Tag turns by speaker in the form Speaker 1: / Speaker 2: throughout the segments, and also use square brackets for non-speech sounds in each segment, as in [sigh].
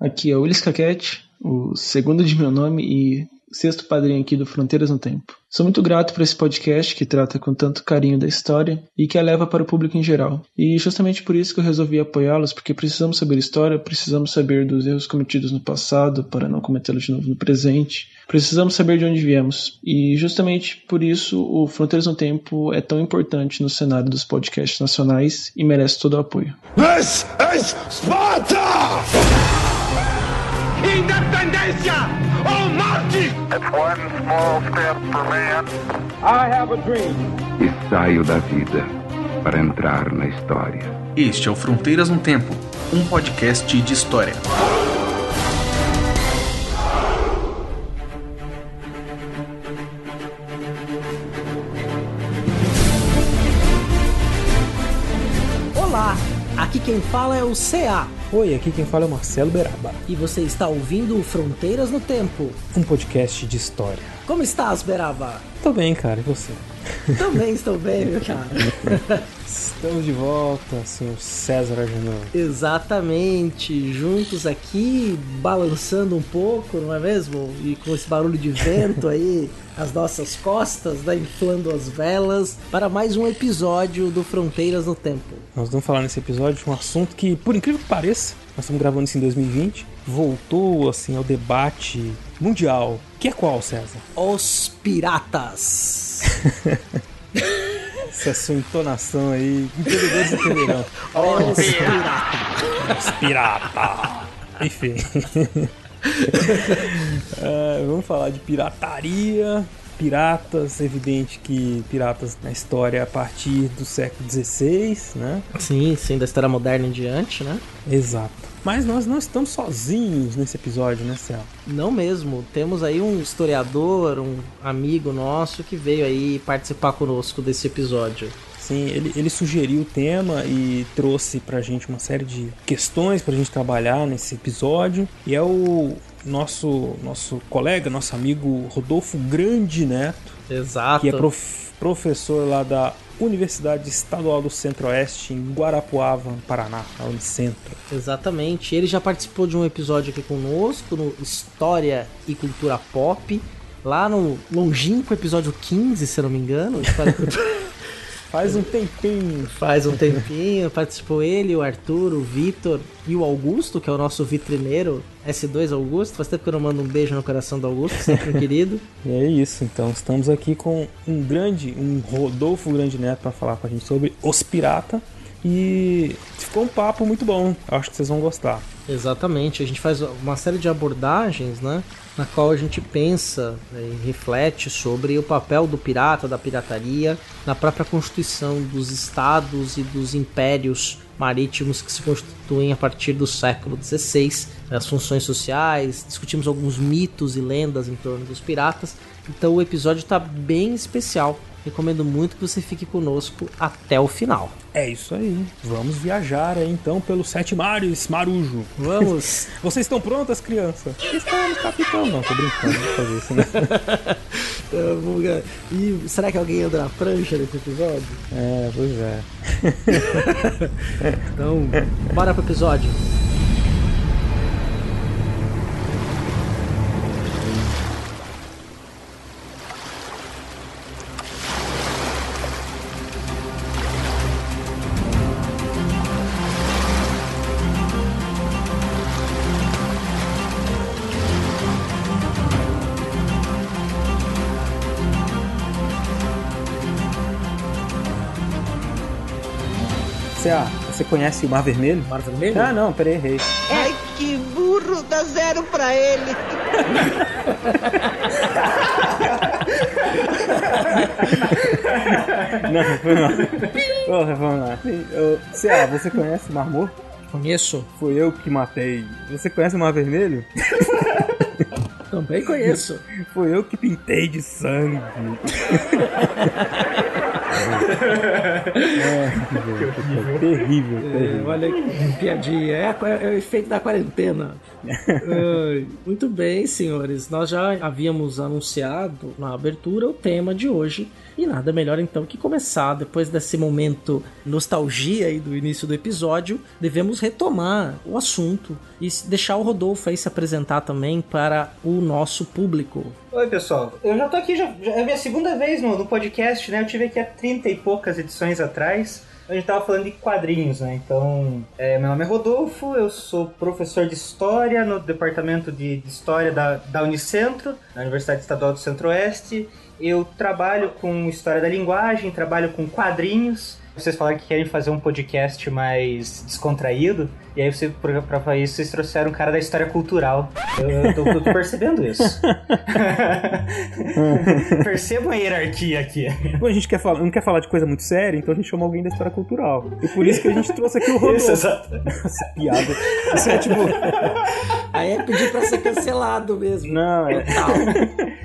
Speaker 1: Aqui é o Willis Caquete, o segundo de meu nome e sexto padrinho aqui do Fronteiras no Tempo. Sou muito grato por esse podcast que trata com tanto carinho da história e que a leva para o público em geral. E justamente por isso que eu resolvi apoiá-los, porque precisamos saber história, precisamos saber dos erros cometidos no passado para não cometê-los de novo no presente. Precisamos saber de onde viemos. E justamente por isso o Fronteiras no Tempo é tão importante no cenário dos podcasts nacionais e merece todo o apoio.
Speaker 2: This is Sparta!
Speaker 3: Independência ou morte!
Speaker 4: It's one small step for man.
Speaker 3: I have a dream.
Speaker 5: E saio da vida para entrar na história.
Speaker 6: Este é o Fronteiras no Tempo, um podcast de história.
Speaker 7: Quem fala é o CA
Speaker 8: Oi, aqui quem fala é o Marcelo Beraba,
Speaker 7: e você está ouvindo Fronteiras no Tempo.
Speaker 8: um podcast de história.
Speaker 7: Como estás, Beraba?
Speaker 8: Tô bem, cara, e você?
Speaker 7: Também estou bem, meu cara.
Speaker 8: Estamos de volta, senhor César Agenor.
Speaker 7: Exatamente, juntos aqui, balançando um pouco, não é mesmo? E com esse barulho de vento aí, as nossas costas, né, inflando as velas, para mais um episódio do Fronteiras no Tempo.
Speaker 8: Nós vamos falar nesse episódio de um assunto que, por incrível que pareça, nós estamos gravando isso em 2020, voltou assim ao debate mundial. Que é qual, César?
Speaker 7: Os Piratas. [laughs]
Speaker 8: Essa é sua entonação aí, entendedores entenderão.
Speaker 7: Os Piratas.
Speaker 8: Os [laughs] pirata! Enfim. [laughs] É, vamos falar de pirataria, piratas, evidente que piratas na história a partir do século XVI, né?
Speaker 7: Sim, sim, da história moderna em diante, né?
Speaker 8: Exato. Mas nós não estamos sozinhos nesse episódio, né, Céu?
Speaker 7: Não mesmo. Temos aí um historiador, um amigo nosso que veio aí participar conosco desse episódio.
Speaker 8: Sim, ele, ele sugeriu o tema e trouxe pra gente uma série de questões pra gente trabalhar nesse episódio. E é o nosso, nosso colega, nosso amigo Rodolfo Grande Neto,
Speaker 7: Exato.
Speaker 8: que é prof- professor lá da Universidade Estadual do Centro-Oeste, em Guarapuava, Paraná, a Unicentro.
Speaker 7: Exatamente. Ele já participou de um episódio aqui conosco no História e Cultura Pop. Lá no longínquo episódio 15, se eu não me engano. História e Cultura-
Speaker 8: Faz um tempinho.
Speaker 7: Faz um tempinho, participou ele, o Arthur, o Vitor e o Augusto, que é o nosso vitrineiro S2 Augusto. Faz tempo que eu não mando um beijo no coração do Augusto, sempre um querido. [laughs]
Speaker 8: E é isso, então estamos aqui com um grande, um Rodolfo Grande Neto para falar com a gente sobre Os Pirata. E ficou um papo muito bom, acho que vocês vão gostar.
Speaker 7: Exatamente, a gente faz uma série de abordagens, né? Na qual a gente pensa né, e reflete sobre o papel do pirata, da pirataria, na própria constituição dos estados e dos impérios marítimos que se constituem a partir do século XVI, as funções sociais, discutimos alguns mitos e lendas em torno dos piratas. Então o episódio está bem especial. Recomendo muito que você fique conosco até o final.
Speaker 8: É isso aí, vamos viajar aí então pelos sete mares, Marujo.
Speaker 7: Vamos! [laughs]
Speaker 8: Vocês estão prontas, criança? Estamos, capitão. Não, tô brincando, vou fazer isso, né?
Speaker 7: E será que alguém anda na prancha nesse episódio?
Speaker 8: É, pois é. [laughs]
Speaker 7: Então, bora pro episódio.
Speaker 8: Conhece o Mar Vermelho?
Speaker 7: Mar Vermelho?
Speaker 8: Ah, não, peraí, errei.
Speaker 9: Ai, que burro, dá zero pra ele. [laughs]
Speaker 8: Não, foi mal. Porra, vamos lá. CA, você conhece o Mar Morto?
Speaker 7: Conheço.
Speaker 8: Foi eu que matei. Você conhece o Mar Vermelho? [laughs]
Speaker 7: Também conheço.
Speaker 8: Foi eu que pintei de sangue. [laughs] é, terrível,
Speaker 7: É,
Speaker 8: terrível.
Speaker 7: olha que piadinha. É, é o efeito da quarentena. Muito bem, senhores. Nós já havíamos anunciado na abertura o tema de hoje. E nada melhor então que começar, depois desse momento nostalgia aí do início do episódio, devemos retomar o assunto e deixar o Rodolfo aí se apresentar também para o nosso público.
Speaker 10: Oi, pessoal. Eu já tô aqui, já, já é a minha segunda vez no, no podcast, né? Eu tive aqui há 30 e poucas edições atrás. A gente tava falando de quadrinhos, né? Então, é, meu nome é Rodolfo, eu sou professor de História no Departamento de, de História da, da Unicentro, na Universidade Estadual do Centro-Oeste. Eu trabalho com História da Linguagem, trabalho com quadrinhos. Vocês falaram que querem fazer um podcast mais descontraído, e aí você, pra, pra isso, vocês trouxeram um cara da história cultural. Eu, eu tô, tô [laughs] percebendo isso. [laughs] Percebam a hierarquia aqui.
Speaker 8: Bom, a gente quer falar, não quer falar de coisa muito séria, então a gente chama alguém da história cultural. E por isso que a gente trouxe aqui o Rodolfo.
Speaker 10: Isso, exato. [laughs]
Speaker 8: Nossa, piada. Isso é tipo.
Speaker 7: Aí é pedir pra ser cancelado mesmo.
Speaker 8: Não, é.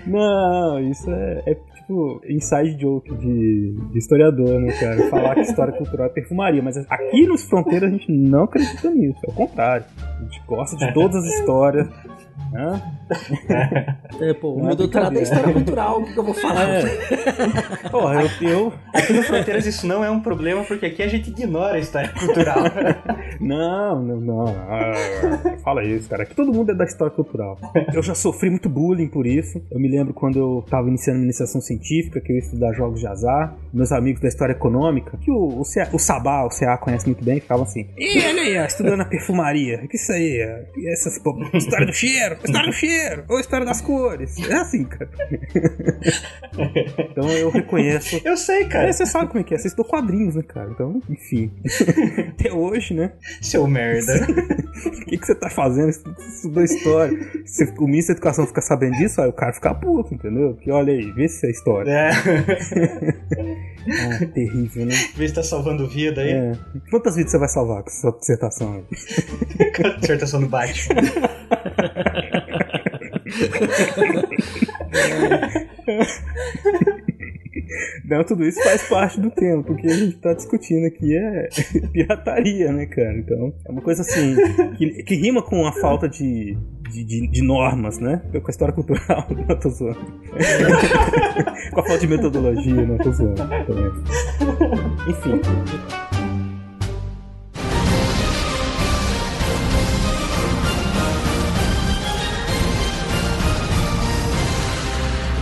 Speaker 8: Não, isso é, é tipo inside joke de, de historiador, né, cara? Falar que história cultural é perfumaria. Mas aqui nos Fronteiras a gente não acredita nisso. É o contrário. A gente gosta de todas as histórias. Hã? [laughs]
Speaker 7: É, pô, o
Speaker 8: Não
Speaker 7: meu doutorado é história cultural, o que, que eu vou falar?
Speaker 8: É. [laughs] Porra, eu, eu.
Speaker 10: Aqui no Fronteiras isso não é um problema, porque aqui a gente ignora a história cultural. [laughs]
Speaker 8: Não, não, não. Ah, fala isso, cara. Aqui todo mundo é da história cultural. Eu já sofri muito bullying por isso. Eu me lembro quando eu tava iniciando iniciação científica, que eu ia estudar jogos de azar. Meus amigos da história econômica, que o, o, CA o Sabá, o CA conhece muito bem, ficavam assim: Ih, olha aí, estudando a perfumaria. O que isso aí? é? Essas, pô, história do cheiro, história do cheiro, ou história das cores. É assim, cara. então eu reconheço.
Speaker 10: Eu sei, cara.
Speaker 8: É, você sabe como é que é, você estudou quadrinhos, né, cara? Então, enfim. Até hoje, né?
Speaker 10: Seu merda. [laughs]
Speaker 8: O que, que você tá fazendo? Você estudou história. Se o ministro da educação ficar sabendo disso, aí o cara fica puto, entendeu? Porque olha aí, vê se é história.
Speaker 10: É.
Speaker 8: Ah, terrível, né?
Speaker 10: Vê se tá salvando vida aí.
Speaker 8: É. Quantas vidas você vai salvar com sua dissertação aí? [laughs]
Speaker 10: Com a dissertação do Batman. [laughs] [laughs]
Speaker 8: Não, tudo isso faz parte do tema, porque a gente tá discutindo aqui é [laughs] pirataria, né, cara? Então, é uma coisa assim, que, que rima com a falta de, de, de- de normas, né? Com a história cultural, [laughs] não tô zoando. com a falta de metodologia, não tô zoando. Enfim.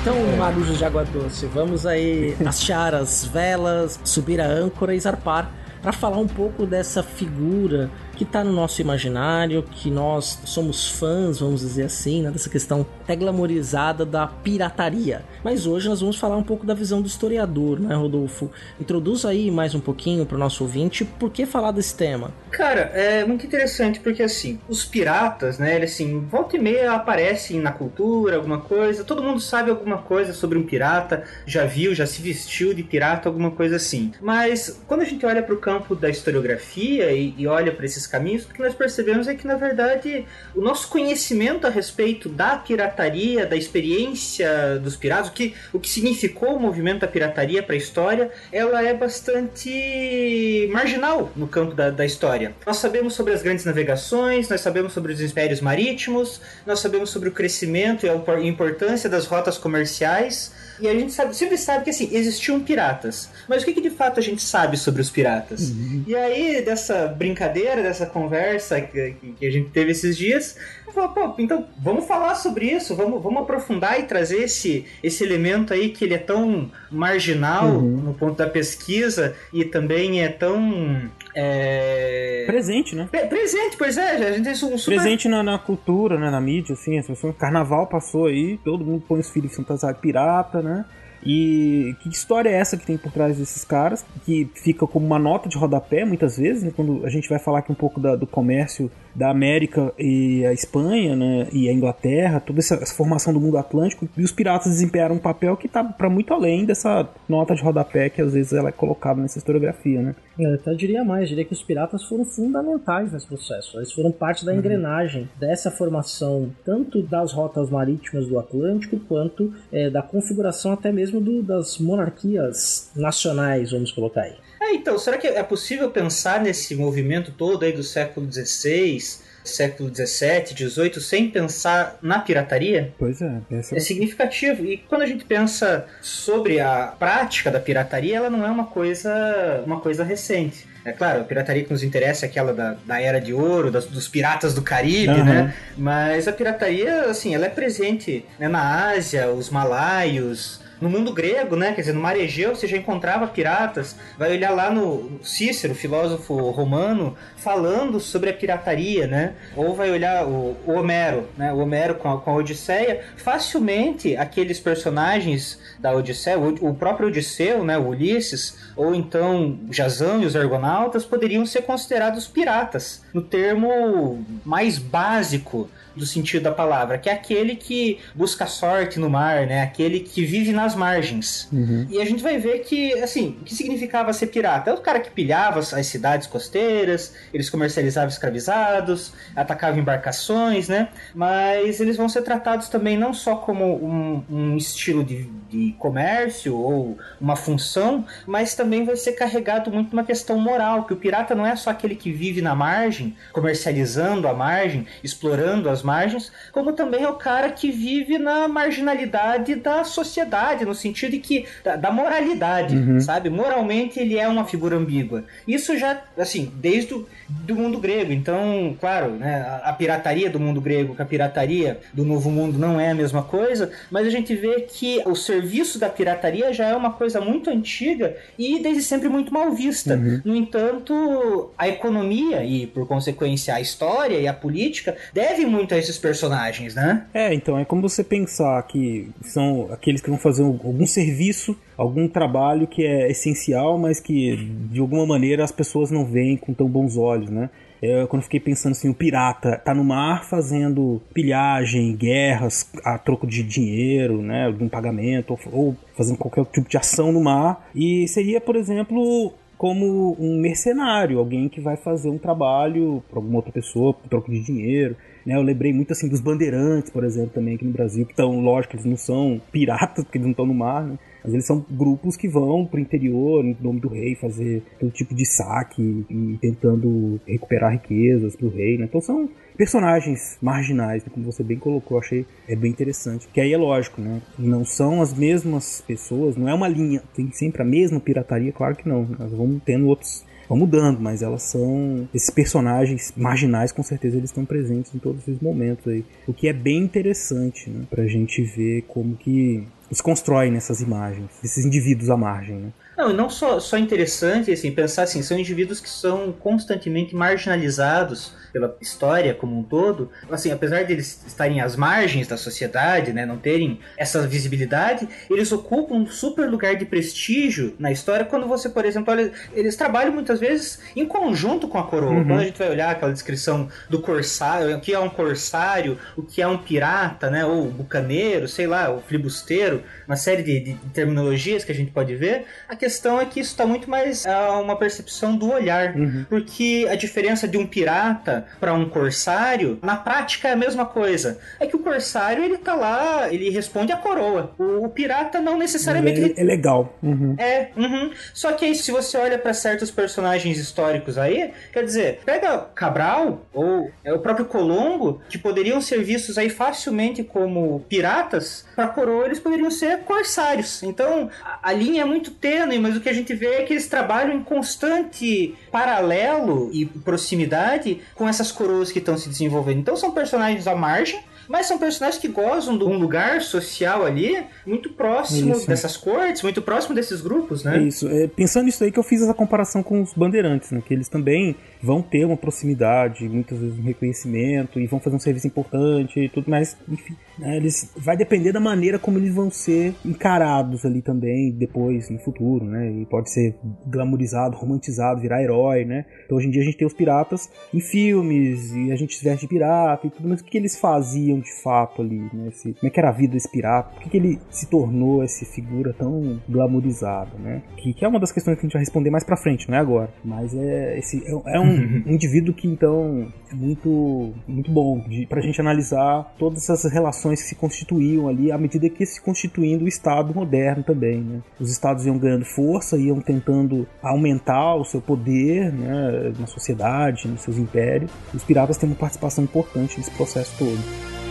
Speaker 7: Então, marujos de água doce, vamos aí achar [laughs] as velas, subir a âncora e zarpar para falar um pouco dessa figura que tá no nosso imaginário, que nós somos fãs, vamos dizer assim, né, dessa questão até glamorizada da pirataria. Mas hoje nós vamos falar um pouco da visão do historiador, né, Rodolfo? Introduz aí mais um pouquinho para o nosso ouvinte por que falar desse tema.
Speaker 10: Cara, é muito interessante porque assim, os piratas, né, eles assim, volta e meia aparecem na cultura, alguma coisa, todo mundo sabe alguma coisa sobre um pirata, já viu, já se vestiu de pirata, alguma coisa assim. Mas quando a gente olha para o campo da historiografia e, e olha para esses caminhos, o que nós percebemos é que na verdade o nosso conhecimento a respeito da pirataria, da experiência dos piratas, o que, o que significou o movimento da pirataria para a história, ela é bastante marginal no campo da, da história. Nós sabemos sobre as grandes navegações, nós sabemos sobre os impérios marítimos, nós sabemos sobre o crescimento e a impor- importância das rotas comerciais. E a gente sabe, sempre sabe que assim, existiam piratas. Mas o que, que de fato a gente sabe sobre os piratas? E aí, dessa brincadeira, dessa conversa que- que a gente teve esses dias, falei, pô, então vamos falar sobre isso, vamos, vamos aprofundar e trazer esse, esse elemento aí que ele é tão marginal no ponto da pesquisa e também é tão. é,
Speaker 8: Presente, né?
Speaker 10: pre- presente, pois é, a gente tem um super
Speaker 8: Presente na, na cultura, né? Na mídia, assim, as pessoas. Carnaval passou aí, todo mundo põe os filhos fantasiados pirata, né? E que história é essa que tem por trás desses caras? Que fica como uma nota de rodapé muitas vezes, né? Quando a gente vai falar aqui um pouco da- do comércio da América e a Espanha, né, e a Inglaterra, toda essa, essa formação do mundo atlântico, e os piratas desempenharam um papel que está para muito além dessa nota de rodapé que às vezes ela é colocada nessa historiografia, né?
Speaker 7: Eu até diria mais, diria que os piratas foram fundamentais nesse processo. Eles foram parte da uhum. engrenagem dessa formação, tanto das rotas marítimas do Atlântico, quanto é, da configuração até mesmo do, das monarquias nacionais, vamos colocar aí.
Speaker 10: É, então, será que é possível pensar nesse movimento todo aí do século XVI, século XVII, XVIII, sem pensar na pirataria?
Speaker 8: Pois é.
Speaker 10: Essa... É significativo. E quando a gente pensa sobre a prática da pirataria, ela não é uma coisa, uma coisa recente. É claro, a pirataria que nos interessa é aquela da, da era de ouro, das, dos piratas do Caribe, uhum. né? Mas a pirataria, assim, ela é presente né, na Ásia, os malaios, no mundo grego, né? Quer dizer, no mar Egeu você já encontrava piratas. Vai olhar lá no Cícero, filósofo romano, falando sobre a pirataria, né? Ou vai olhar o, o Homero, né? O Homero com a, com a Odisseia. Facilmente, aqueles personagens da Odisseia, o, o próprio Odisseu, né? O Ulisses, ou então Jazão e os Argonautas poderiam ser considerados piratas, no termo mais básico do sentido da palavra, que é aquele que busca sorte no mar, né? Aquele que vive nas margens. Uhum. E a gente vai ver que, assim, o que significava ser pirata? É o cara que pilhava as cidades costeiras, eles comercializavam escravizados, atacavam embarcações, né? Mas eles vão ser tratados também não só como um, um estilo de, de comércio ou uma função, mas também vai ser carregado muito uma questão moral, que o pirata não é só aquele que vive na margem, comercializando a margem, explorando as margens, como também é o cara que vive na marginalidade da sociedade, no sentido de que da, da moralidade, uhum. sabe? Moralmente ele é uma figura ambígua. Isso já, assim, desde o do mundo grego. Então, claro, né, a, pirataria do mundo grego com a pirataria do novo mundo não é a mesma coisa, mas a gente vê que o serviço da pirataria já é uma coisa muito antiga e desde sempre muito mal vista. Uhum. No entanto, a economia e, por consequência, a história e a política devem muito a esses personagens, né?
Speaker 8: É, então é como você pensar que são aqueles que vão fazer algum serviço, algum trabalho que é essencial, mas que de alguma maneira as pessoas não veem com tão bons olhos, né? Eu, quando eu fiquei pensando assim, o pirata tá no mar fazendo pilhagem, guerras a troco de dinheiro, né, um pagamento, ou, ou fazendo qualquer tipo de ação no mar, e seria, por exemplo, como um mercenário, alguém que vai fazer um trabalho para alguma outra pessoa, por troco de dinheiro. Né? Eu lembrei muito assim dos bandeirantes, por exemplo, também aqui no Brasil, que estão, lógico, eles não são piratas, porque eles não estão no mar, né? Mas eles são grupos que vão pro interior, em nome do rei, fazer todo tipo de saque e tentando recuperar riquezas pro rei, né? Então são personagens marginais, né? como você bem colocou, achei é bem interessante. Que aí é lógico, né? Não são as mesmas pessoas, não é uma linha, tem sempre a mesma pirataria, claro que não. Nós vamos tendo outros vão mudando, mas elas são esses personagens marginais, com certeza eles estão presentes em todos esses momentos aí. O que é bem interessante, né, pra gente ver como que se constrói nessas imagens, esses indivíduos à margem, né?
Speaker 10: Não, e não só, só interessante assim, pensar assim, são indivíduos que são constantemente marginalizados pela história como um todo. Assim, apesar de eles estarem às margens da sociedade, né, não terem essa visibilidade, eles ocupam um super lugar de prestígio na história quando você, por exemplo, olha, eles trabalham muitas vezes em conjunto com a coroa. Uhum. Quando a gente vai olhar aquela descrição do corsário, o que é um corsário, o que é um pirata, né, ou bucaneiro, sei lá, o flibusteiro, uma série de, de terminologias que a gente pode ver, questão é que isso está muito mais a uma percepção do olhar, uhum. porque a diferença de um pirata para um corsário, na prática é a mesma coisa. É que o corsário ele tá lá, ele responde à coroa. O, o pirata não necessariamente.
Speaker 8: É, é legal.
Speaker 10: Uhum. É, uhum. Só que aí, se você olha para certos personagens históricos aí, quer dizer, pega Cabral ou é, o próprio Colombo, que poderiam ser vistos aí facilmente como piratas, para coroa eles poderiam ser corsários. Então a, a linha é muito tênue, mas o que a gente vê é que eles trabalham em constante paralelo e proximidade com essas coroas que estão se desenvolvendo. Então são personagens à margem, mas são personagens que gozam de um lugar social ali muito próximo isso. dessas cortes, muito próximo desses grupos, né?
Speaker 8: Isso. É, pensando nisso aí que eu fiz essa comparação com os bandeirantes, né? Que eles também vão ter uma proximidade, muitas vezes um reconhecimento e vão fazer um serviço importante e tudo, mas enfim, né, eles vai depender da maneira como eles vão ser encarados ali também depois no futuro, né? E pode ser glamourizado, romantizado, virar herói, né? Então hoje em dia a gente tem os piratas em filmes e a gente se veste de pirata e tudo, mas o que eles faziam de fato ali, né? Como é que era a vida desse pirata? Por que, que ele se tornou essa figura tão glamourizada, né? Que, que, é uma das questões que a gente vai responder mais pra frente, não é agora. Mas é, esse, é, é [laughs] um indivíduo que então é muito, muito bom de, pra gente analisar todas essas relações que se constituíam ali à medida que se constituindo o Estado moderno também, né? Os estados iam ganhando força, iam tentando aumentar o seu poder né, na sociedade, nos seus impérios. Os piratas têm uma participação importante nesse processo todo.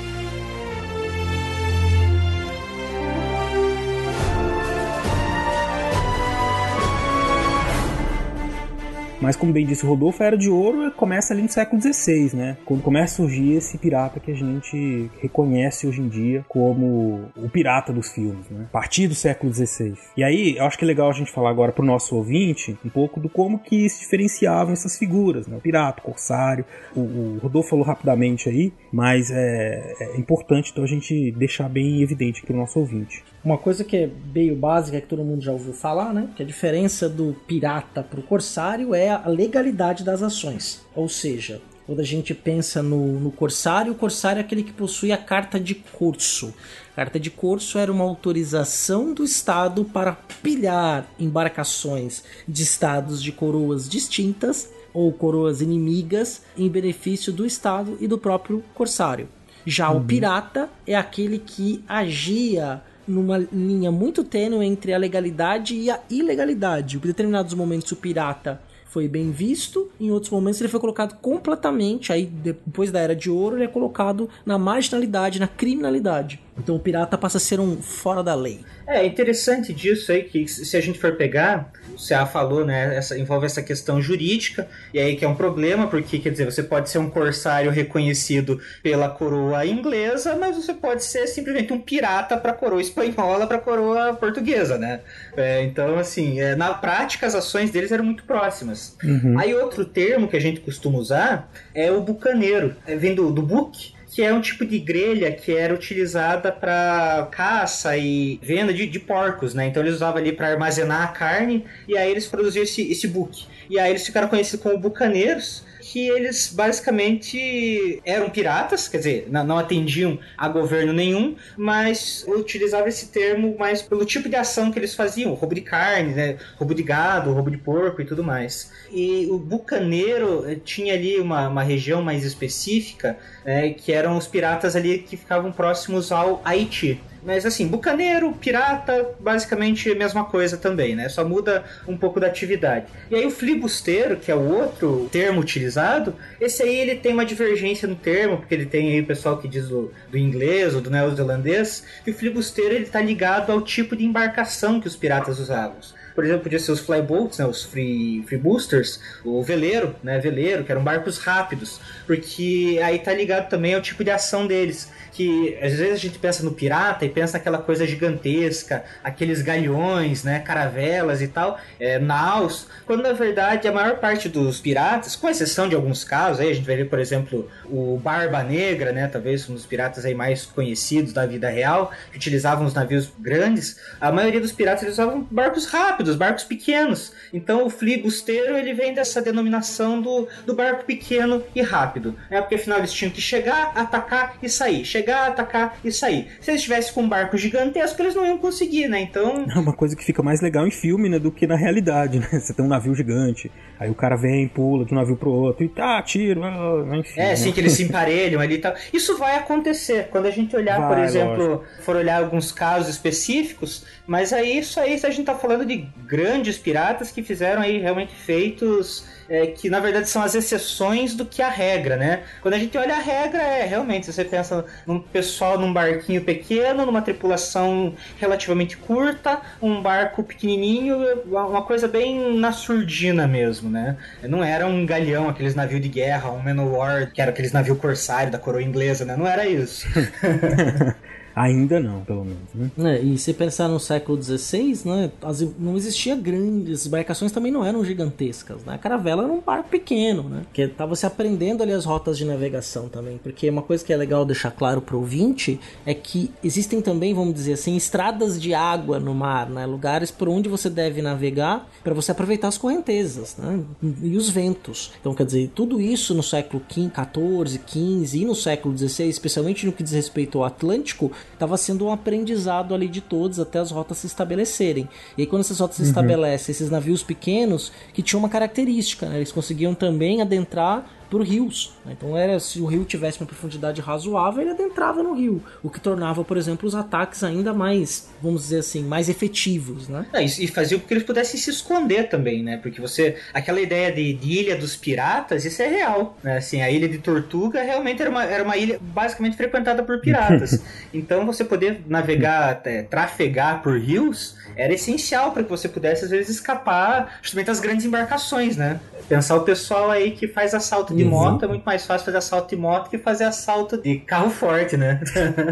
Speaker 8: Mas como bem disse o Rodolfo, a Era de Ouro começa ali no século XVI, né? Quando começa a surgir esse pirata que a gente reconhece hoje em dia como o pirata dos filmes, né? A partir do século XVI. E aí, eu acho que é legal a gente falar agora pro nosso ouvinte um pouco do como que se diferenciavam essas figuras, né? O pirata, o corsário. O, o Rodolfo falou rapidamente aí, mas é, é importante então a gente deixar bem evidente para o nosso ouvinte.
Speaker 7: Uma coisa que é meio básica, que todo mundo já ouviu falar, né? Que a diferença do pirata pro corsário é a legalidade das ações. Ou seja, quando a gente pensa no, no corsário, o corsário é aquele que possui a carta de curso. A carta de curso era uma autorização do Estado para pilhar embarcações de estados de coroas distintas ou coroas inimigas em benefício do Estado e do próprio corsário. Já uhum. o pirata é aquele que agia numa linha muito tênue entre a legalidade e a ilegalidade. Em determinados momentos o pirata foi bem visto, em outros momentos ele foi colocado completamente, aí depois da Era de Ouro ele é colocado na marginalidade, na criminalidade. Então o pirata passa a ser um fora da lei.
Speaker 10: É interessante disso aí que se a gente for pegar, o CA falou, né, essa, envolve essa questão jurídica, e aí que é um problema, porque quer dizer, você pode ser um corsário reconhecido pela coroa inglesa, mas você pode ser simplesmente um pirata para a coroa espanhola, para a coroa portuguesa, né? É, então, assim, é, na prática as ações deles eram muito próximas. Uhum. Aí outro termo que a gente costuma usar é o bucaneiro, é, vem do, do book, que é um tipo de grelha que era utilizada para caça e venda de, de, porcos, né? Então eles usavam ali para armazenar a carne e aí eles produziam esse, esse buque. E aí eles ficaram conhecidos como bucaneiros que eles basicamente eram piratas, quer dizer, não atendiam a governo nenhum, mas utilizavam esse termo mais pelo tipo de ação que eles faziam, roubo de carne, né, roubo de gado, roubo de porco e tudo mais. E o bucaneiro eh, tinha ali uma, uma região mais específica, né, que eram os piratas ali que ficavam próximos ao Haiti. Mas assim, bucaneiro, pirata, basicamente a mesma coisa também, né? Só muda um pouco da atividade. E aí o flibusteiro, que é o outro termo utilizado, esse aí ele tem uma divergência no termo, porque ele tem aí o pessoal que diz do, do inglês ou do neozelandês, e o flibusteiro ele tá ligado ao tipo de embarcação que os piratas usavam por exemplo, podia ser os flyboats, né, os free, free boosters, o veleiro, né, veleiro, que eram barcos rápidos, porque aí tá ligado também ao tipo de ação deles que às vezes a gente pensa no pirata e pensa naquela coisa gigantesca, aqueles galhões, né, caravelas e tal, é, naus, quando na verdade a maior parte dos piratas, com exceção de alguns casos, aí a gente vai ver, por exemplo, o Barba Negra, né, talvez um dos piratas aí mais conhecidos da vida real, que utilizavam os navios grandes, a maioria dos piratas eles usavam barcos rápidos, barcos pequenos. Então o flibusteiro ele vem dessa denominação do, do barco pequeno e rápido, né, porque afinal eles tinham que chegar, atacar e sair. Chegar chegar, atacar e sair. Se eles estivessem com um barco gigantesco, eles não iam conseguir, né? Então.
Speaker 8: É uma coisa que fica mais legal em filme, né? Do que na realidade, né? Você tem um navio gigante, aí o cara vem, pula de um navio pro outro e tá, tiro, ah, enfim.
Speaker 10: É, assim, né? que eles se emparelham ali e tal. Isso vai acontecer. Quando a gente olhar, vai, por exemplo, lógico. for olhar alguns casos específicos, mas aí isso aí a gente tá falando de grandes piratas que fizeram aí realmente feitos é, que na verdade são as exceções do que a regra, né? Quando a gente olha a regra, é realmente você pensa num pessoal num barquinho pequeno, numa tripulação relativamente curta, um barco pequenininho, uma coisa bem na surdina mesmo, né? Não era um galhão, aqueles navios de guerra, um Manowar, que era aqueles navios corsário da coroa inglesa, né? Não era isso. [laughs]
Speaker 8: Ainda não, pelo menos. Né?
Speaker 7: É, e se pensar no século XVI, né, as, não existia grandes, as embarcações também não eram gigantescas. Né? A caravela era um barco pequeno, né? Que estava se aprendendo ali as rotas de navegação também. Porque uma coisa que é legal deixar claro para o ouvinte é que existem também, vamos dizer assim, estradas de água no mar, né? lugares por onde você deve navegar para você aproveitar as correntezas né? e os ventos. Então, quer dizer, tudo isso no século XIV, XV e no século XVI, especialmente no que diz respeito ao Atlântico, estava sendo um aprendizado ali de todos até as rotas se estabelecerem. E aí, quando essas rotas se uhum. estabelecem, esses navios pequenos que tinham uma característica, né? eles conseguiam também adentrar por rios. Né? Então era se o rio tivesse uma profundidade razoável, ele adentrava no rio, o que tornava, por exemplo, os ataques ainda mais, vamos dizer assim, mais efetivos, né?
Speaker 10: É, e fazia com que eles pudessem se esconder também, né? Porque você, aquela ideia de, de, ilha dos piratas, isso é real, né? Assim, a ilha de Tortuga realmente era uma, era uma ilha basicamente frequentada por piratas. [laughs] então você poder navegar, é, trafegar por rios era essencial para que você pudesse às vezes escapar justamente das grandes embarcações, né? Pensar o pessoal aí que faz assalto de uhum. moto é muito mais fácil fazer assalto de moto que fazer assalto de carro forte, né?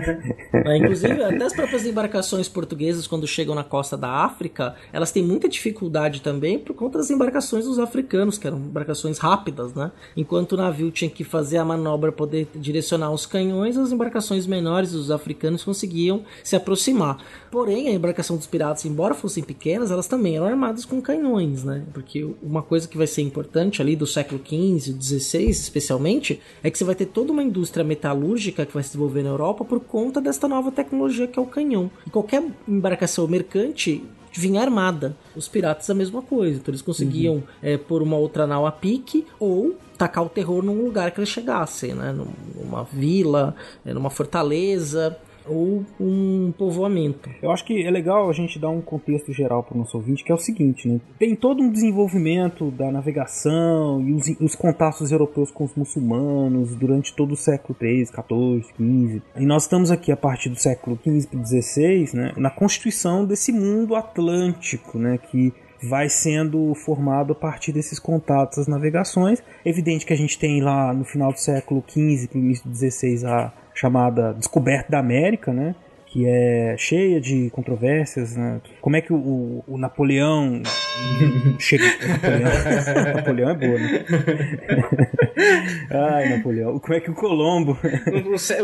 Speaker 10: [laughs]
Speaker 7: é, inclusive, até as próprias embarcações portuguesas, quando chegam na costa da África, elas têm muita dificuldade também por conta das embarcações dos africanos, que eram embarcações rápidas, né? Enquanto o navio tinha que fazer a manobra, poder direcionar os canhões, as embarcações menores dos africanos conseguiam se aproximar. Porém, a embarcação dos piratas, embora fossem pequenas, elas também eram armadas com canhões, né? Porque uma coisa que vai ser importante ali do século XV, XVI, especialmente, é que você vai ter toda uma indústria metalúrgica que vai se desenvolver na Europa por conta desta nova tecnologia que é o canhão. E qualquer embarcação mercante vinha armada. Os piratas a mesma coisa. Então eles conseguiam uhum. é, pôr uma outra nau a pique ou tacar o terror num lugar que eles chegassem, né? Numa vila, é, numa fortaleza ou um povoamento.
Speaker 8: Eu acho que é legal a gente dar um contexto geral para o nosso ouvinte, que é o seguinte, né? Tem todo um desenvolvimento da navegação e os, os contatos europeus com os muçulmanos durante todo o século 13, 14, 15. E nós estamos aqui a partir do século 15 para 16, né, na constituição desse mundo atlântico, né, que vai sendo formado a partir desses contatos, as navegações. Evidente que a gente tem lá no final do século XV, início do XVI, a chamada Descoberta da América, né? Que é cheia de controvérsias, né? Como é que o, o Napoleão [laughs] chega... Napoleão... Napoleão é boa, né? [laughs] Ai, Napoleão. Como é que o Colombo...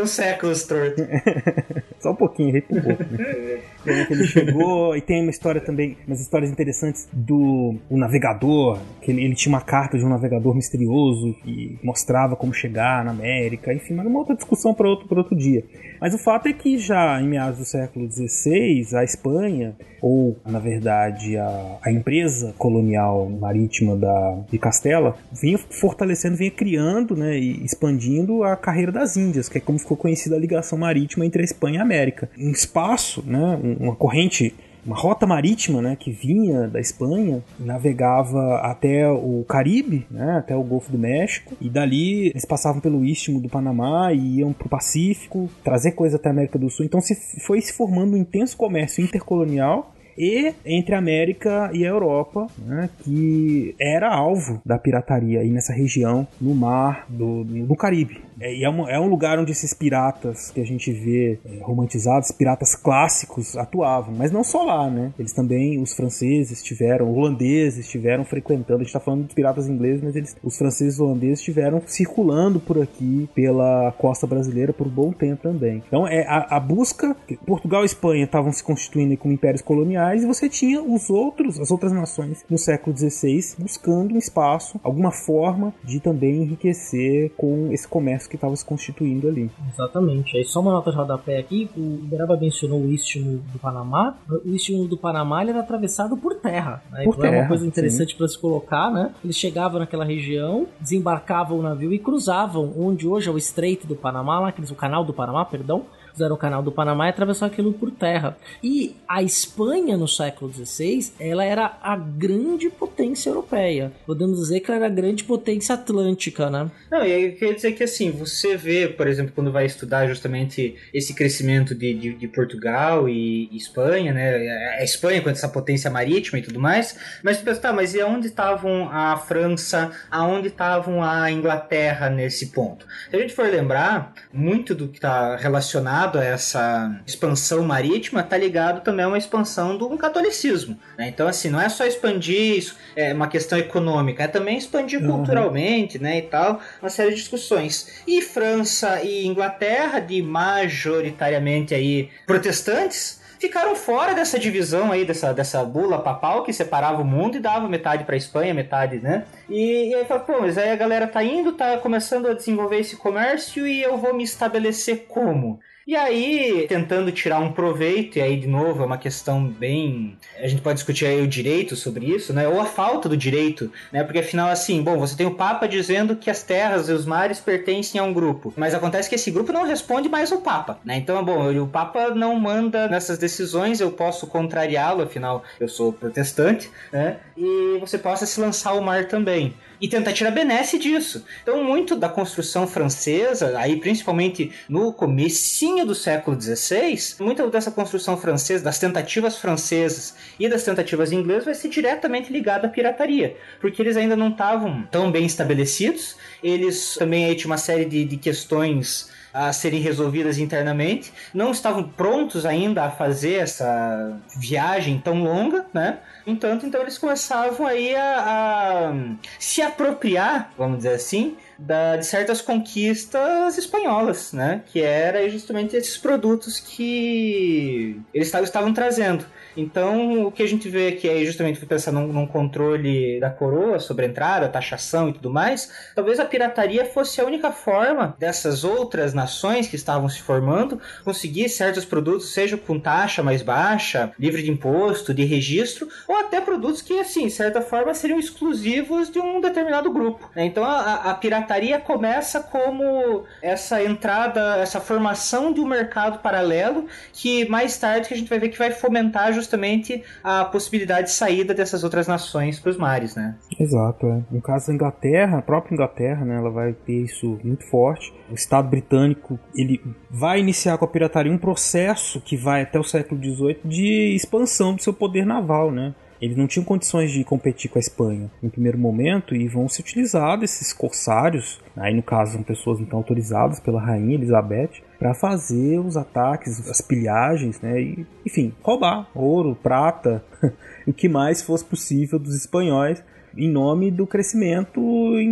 Speaker 10: um, século torto. [laughs]
Speaker 8: Só um pouquinho, errei por pouco. Né? Como é que ele chegou... E tem uma história também, umas histórias interessantes do o navegador, que ele, ele tinha uma carta de um navegador misterioso que mostrava como chegar na América, enfim, mas uma outra discussão para outro, outro dia. Mas o fato é que já em meados do século XVI, a Espanha, ou na verdade a, a empresa colonial marítima da, de Castela, vinha fortalecendo, vinha criando né, e expandindo a carreira das Índias, que é como ficou conhecida a ligação marítima entre a Espanha e a América. Um espaço, né, uma corrente uma rota marítima né, que vinha da Espanha, navegava até o Caribe, né, até o Golfo do México, e dali eles passavam pelo Istmo do Panamá e iam para o Pacífico, trazer coisa até a América do Sul. Então se foi se formando um intenso comércio intercolonial e entre a América e a Europa, né, que era alvo da pirataria aí nessa região, no mar do, do Caribe. É, e é, um, é um lugar onde esses piratas que a gente vê é, romantizados, piratas clássicos, atuavam. Mas não só lá, né? Eles também, os franceses tiveram, holandeses estiveram frequentando. A gente tá falando dos piratas ingleses, mas eles, os franceses e holandeses estiveram circulando por aqui, pela costa brasileira, por um bom tempo também. Então, é a, a busca. Portugal e Espanha estavam se constituindo como impérios coloniais e você tinha os outros, as outras nações no século XVI buscando um espaço, alguma forma de também enriquecer com esse comércio que estava se constituindo ali.
Speaker 7: Exatamente. Aí só uma nota de rodapé aqui, o Beraba mencionou o istmo do Panamá. O istmo do Panamá era atravessado por terra. Né? Por então terra, é uma coisa interessante para se colocar, né? Eles chegavam naquela região, desembarcavam o navio e cruzavam onde hoje é o Estreito do Panamá, lá, o canal do Panamá, perdão, fizeram o canal do Panamá e atravessou aquilo por terra. E a Espanha, no século XVI, ela era a grande potência europeia. Podemos dizer que ela era a grande potência atlântica, né?
Speaker 10: Não, e aí quer dizer que assim, você vê, por exemplo, quando vai estudar justamente esse crescimento de, de, de Portugal e, e, Espanha, né? A Espanha com essa potência marítima e tudo mais, mas tu pensa, tá, mas e aonde estavam a França, aonde estavam a Inglaterra nesse ponto? Se a gente for lembrar, muito do que está relacionado ligado a essa expansão marítima, está ligado também a uma expansão do catolicismo. Né? Então, assim, não é só expandir isso, é uma questão econômica, é também expandir uhum. culturalmente, né, e tal, uma série de discussões. E França e Inglaterra, de majoritariamente aí protestantes, ficaram fora dessa divisão aí, dessa, dessa bula papal que separava o mundo e dava metade para Espanha, metade, né? E, e aí fala, pô, mas aí a galera tá indo, tá começando a desenvolver esse comércio e eu vou me estabelecer como? E aí, tentando tirar um proveito, e aí de novo é uma questão bem. A gente pode discutir aí o direito sobre isso, né? Ou a falta do direito, né? Porque afinal, assim, bom, você tem o Papa dizendo que as terras e os mares pertencem a um grupo, mas acontece que esse grupo não responde mais ao Papa, né? Então, bom, o Papa não manda nessas decisões, eu posso contrariá-lo, afinal, eu sou protestante, né? E você possa se lançar ao mar também e tentar tirar benesse disso. Então, muito da construção francesa, aí principalmente no comecinho do século XVI, muita dessa construção francesa, das tentativas francesas e das tentativas inglesas vai ser diretamente ligada à pirataria, porque eles ainda não estavam tão bem estabelecidos, eles também aí tinham uma série de, de questões a serem resolvidas internamente, não estavam prontos ainda a fazer essa viagem tão longa, né? Entanto, então eles começavam aí a, a se apropriar, vamos dizer assim, da, de certas conquistas espanholas, né? Que era justamente esses produtos que eles estavam trazendo. Então, o que a gente vê aqui é justamente pensar num, num, controle da coroa sobre a entrada, taxação e tudo mais. Talvez a pirataria fosse a única forma dessas outras nações que estavam se formando conseguir certos produtos, seja com taxa mais baixa, livre de imposto, de registro, ou até produtos que, assim, de certa forma, seriam exclusivos de um determinado grupo. Né? Então, a, a pirataria começa como essa entrada, essa formação de um mercado paralelo que mais tarde que a gente vai ver que vai fomentar justamente justamente a possibilidade de saída dessas outras nações para os mares, né?
Speaker 8: Exato, é. No caso da Inglaterra, a própria Inglaterra, né, ela vai ter isso muito forte. O Estado britânico, ele vai iniciar com a pirataria um processo que vai até o século XVIII de expansão do seu poder naval, né? Eles não tinham condições de competir com a Espanha no primeiro momento e vão se utilizar desses corsários, aí no caso são pessoas então autorizadas pela rainha Elizabeth, para fazer os ataques, as pilhagens, né? E, enfim, roubar ouro, prata, [laughs] o que mais fosse possível dos espanhóis em nome do crescimento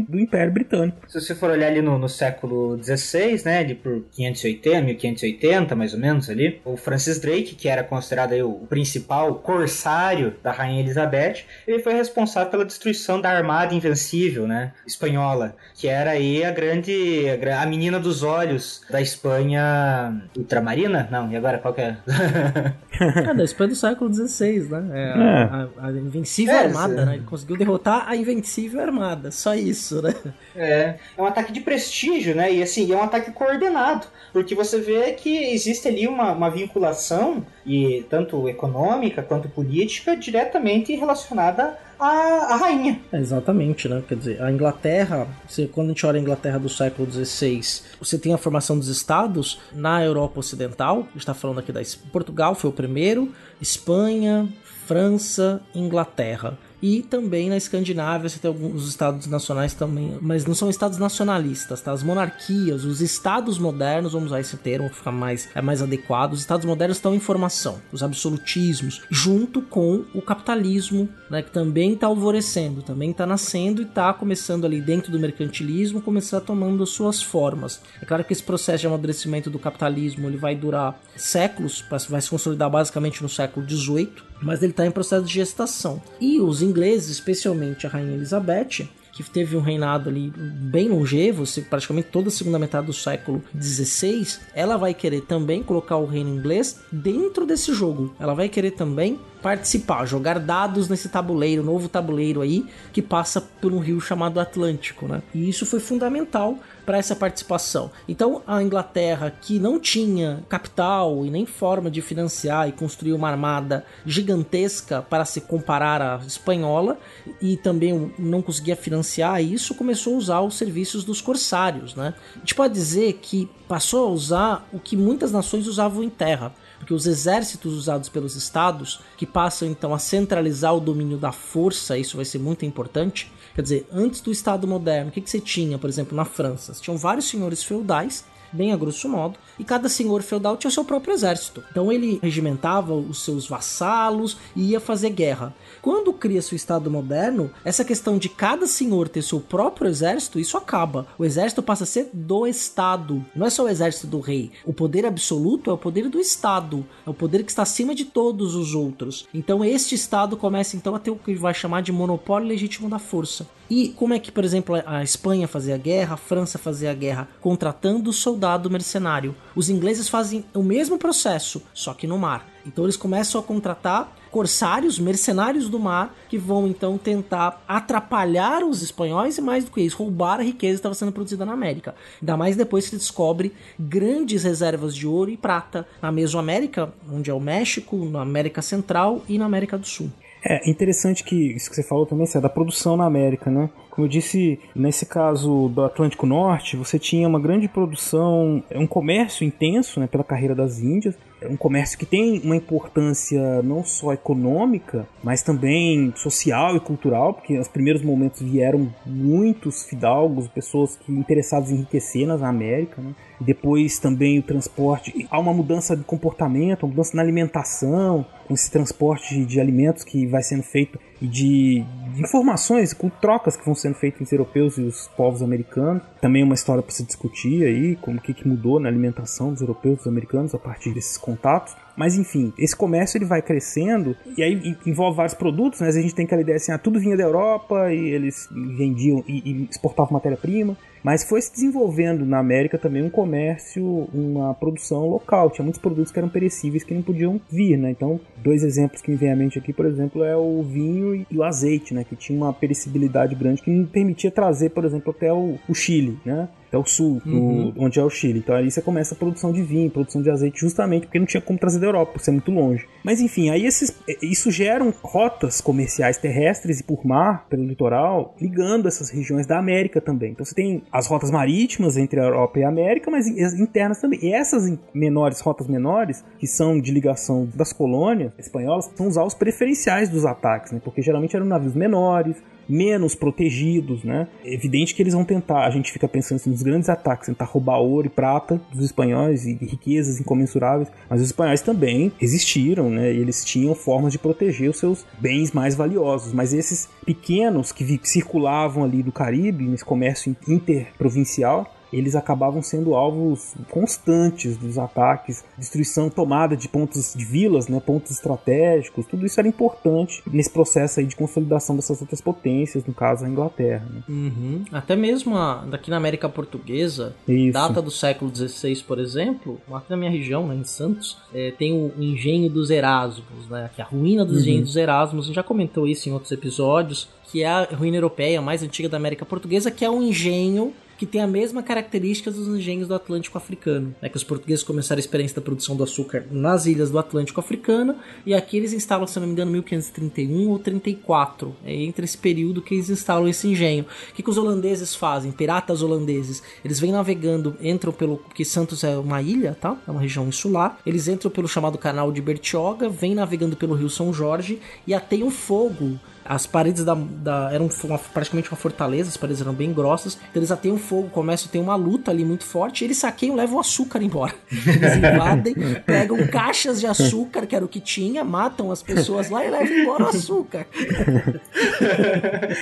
Speaker 8: do Império Britânico.
Speaker 10: Se você for olhar ali no, no século XVI, né, ali por 580, 1580 mais ou menos ali, o Francis Drake, que era considerado aí, o principal corsário da Rainha Elizabeth, ele foi responsável pela destruição da Armada Invencível, né, espanhola, que era aí a grande, a menina dos olhos da Espanha ultramarina? Não, e agora qual que é? [laughs]
Speaker 7: é, da Espanha do século XVI, né, é, é. A, a, Invencível é, Armada, né, ele conseguiu derrotar a Invencível Armada. Só isso, né?
Speaker 10: É. É um ataque de prestígio, né? E assim, é um ataque coordenado. Porque você vê que existe ali uma, uma vinculação, e tanto econômica quanto política, diretamente relacionada a, a, rainha.
Speaker 7: Exatamente, né? Quer dizer, a Inglaterra, você, quando a gente olha a Inglaterra do século XVI, você tem a formação dos estados na Europa Ocidental, a gente está falando aqui da Portugal foi o primeiro, Espanha, França, Inglaterra. E também na Escandinávia você tem alguns estados nacionais também, mas não são estados nacionalistas, tá? As monarquias, os estados modernos, vamos usar esse termo, ficar mais, é mais adequado. Os estados modernos estão em formação, os absolutismos, junto com o capitalismo, né, que também está alvorecendo, também está nascendo e está começando ali dentro do mercantilismo, começar tomando as suas formas. É claro que esse processo de amadurecimento do capitalismo ele vai durar séculos, vai se consolidar basicamente no século XVIII, mas ele está em processo de gestação. E os ingleses, especialmente a rainha Elizabeth, que teve um reinado ali bem longevo, praticamente toda a segunda metade do século XVI, ela vai querer também colocar o reino inglês dentro desse jogo. Ela vai querer também participar, jogar dados nesse tabuleiro, novo tabuleiro aí, que passa por um rio chamado Atlântico, né? E isso foi fundamental para essa participação. Então, a Inglaterra, que não tinha capital e nem forma de financiar e construir uma armada gigantesca para se comparar à espanhola, e também não conseguia financiar isso, começou a usar os serviços dos corsários. Né? A gente pode dizer que passou a usar o que muitas nações usavam em terra porque os exércitos usados pelos estados, que passam então a centralizar o domínio da força, isso vai ser muito importante, Quer dizer, antes do Estado moderno, o que, que você tinha, por exemplo, na França? Você tinham vários senhores feudais bem a grosso modo, e cada senhor feudal tinha o seu próprio exército. Então ele regimentava os seus vassalos e ia fazer guerra. Quando cria-se o Estado moderno, essa questão de cada senhor ter seu próprio exército, isso acaba. O exército passa a ser do Estado. Não é só o exército do rei. O poder absoluto é o poder do Estado. É o poder que está acima de todos os outros. Então este Estado começa então a ter o que vai chamar de monopólio legítimo da força. E como é que, por exemplo, a Espanha fazia a guerra, a França fazia a guerra contratando soldado mercenário. Os ingleses fazem o mesmo processo, só que no mar. Então eles começam a contratar corsários, mercenários do mar, que vão então tentar atrapalhar os espanhóis e mais do que isso, roubar a riqueza que estava sendo produzida na América. Ainda mais depois que descobre grandes reservas de ouro e prata na Mesoamérica, onde é o México, na América Central e na América do Sul.
Speaker 8: É interessante que isso que você falou também, é da produção na América, né? Como eu disse, nesse caso do Atlântico Norte, você tinha uma grande produção, um comércio intenso né, pela carreira das Índias, um comércio que tem uma importância não só econômica, mas também social e cultural, porque nos primeiros momentos vieram muitos fidalgos, pessoas que interessadas em enriquecer na América, né? depois também o transporte, há uma mudança de comportamento, uma mudança na alimentação, com esse transporte de alimentos que vai sendo feito e de, de informações, com trocas que vão sendo feitas entre os europeus e os povos americanos. Também uma história para se discutir aí, como que, que mudou na alimentação dos europeus e dos americanos a partir desses contatos. Mas enfim, esse comércio ele vai crescendo e aí envolve vários produtos, né? A gente tem aquela ideia assim, ah, tudo vinha da Europa e eles vendiam e, e exportavam matéria-prima. Mas foi se desenvolvendo na América também um comércio, uma produção local. Tinha muitos produtos que eram perecíveis que não podiam vir, né? Então, dois exemplos que me vêm à mente aqui, por exemplo, é o vinho e o azeite, né? Que tinha uma perecibilidade grande que não permitia trazer, por exemplo, até o, o Chile, né? é o sul, uhum. onde é o Chile. Então aí você começa a produção de vinho, produção de azeite, justamente porque não tinha como trazer da Europa, por ser muito longe. Mas enfim, aí esses, isso geram rotas comerciais terrestres e por mar, pelo litoral, ligando essas regiões da América também. Então você tem as rotas marítimas entre a Europa e a América, mas internas também. E essas menores, rotas menores, que são de ligação das colônias espanholas, são os alvos preferenciais dos ataques, né? Porque geralmente eram navios menores, menos protegidos, né? É evidente que eles vão tentar, a gente fica pensando assim, nos grandes ataques, tentar roubar ouro e prata dos espanhóis e riquezas incomensuráveis, mas os espanhóis também resistiram, né? E eles tinham formas de proteger os seus bens mais valiosos, mas esses pequenos que circulavam ali do Caribe, nesse comércio interprovincial, eles acabavam sendo alvos constantes dos ataques, destruição, tomada de pontos de vilas, né, pontos estratégicos, tudo isso era importante nesse processo aí de consolidação dessas outras potências, no caso a Inglaterra. Né?
Speaker 7: Uhum. Até mesmo a, daqui na América Portuguesa, isso. data do século XVI, por exemplo, aqui na minha região, né, em Santos, é, tem o engenho dos Erasmos, né, que é a ruína dos uhum. engenhos dos Erasmos, a gente já comentou isso em outros episódios, que é a ruína europeia mais antiga da América Portuguesa, que é um engenho que tem a mesma característica dos engenhos do Atlântico Africano. É que os portugueses começaram a experiência da produção do açúcar nas ilhas do Atlântico Africano e aqui eles instalam, se não me engano, 1531 ou 34. É entre esse período que eles instalam esse engenho. O que, que os holandeses fazem? Piratas holandeses. Eles vêm navegando, entram pelo. Porque Santos é uma ilha, tá? É uma região insular. Eles entram pelo chamado canal de Bertioga, vêm navegando pelo rio São Jorge e ateiam fogo as paredes da, da eram uma, praticamente uma fortaleza, as paredes eram bem grossas. Então eles ateiam fogo, começam a ter uma luta ali muito forte. E eles saqueiam, levam o açúcar embora. Eles invadem, [laughs] pegam caixas de açúcar, que era o que tinha, matam as pessoas lá e levam embora o açúcar. [laughs]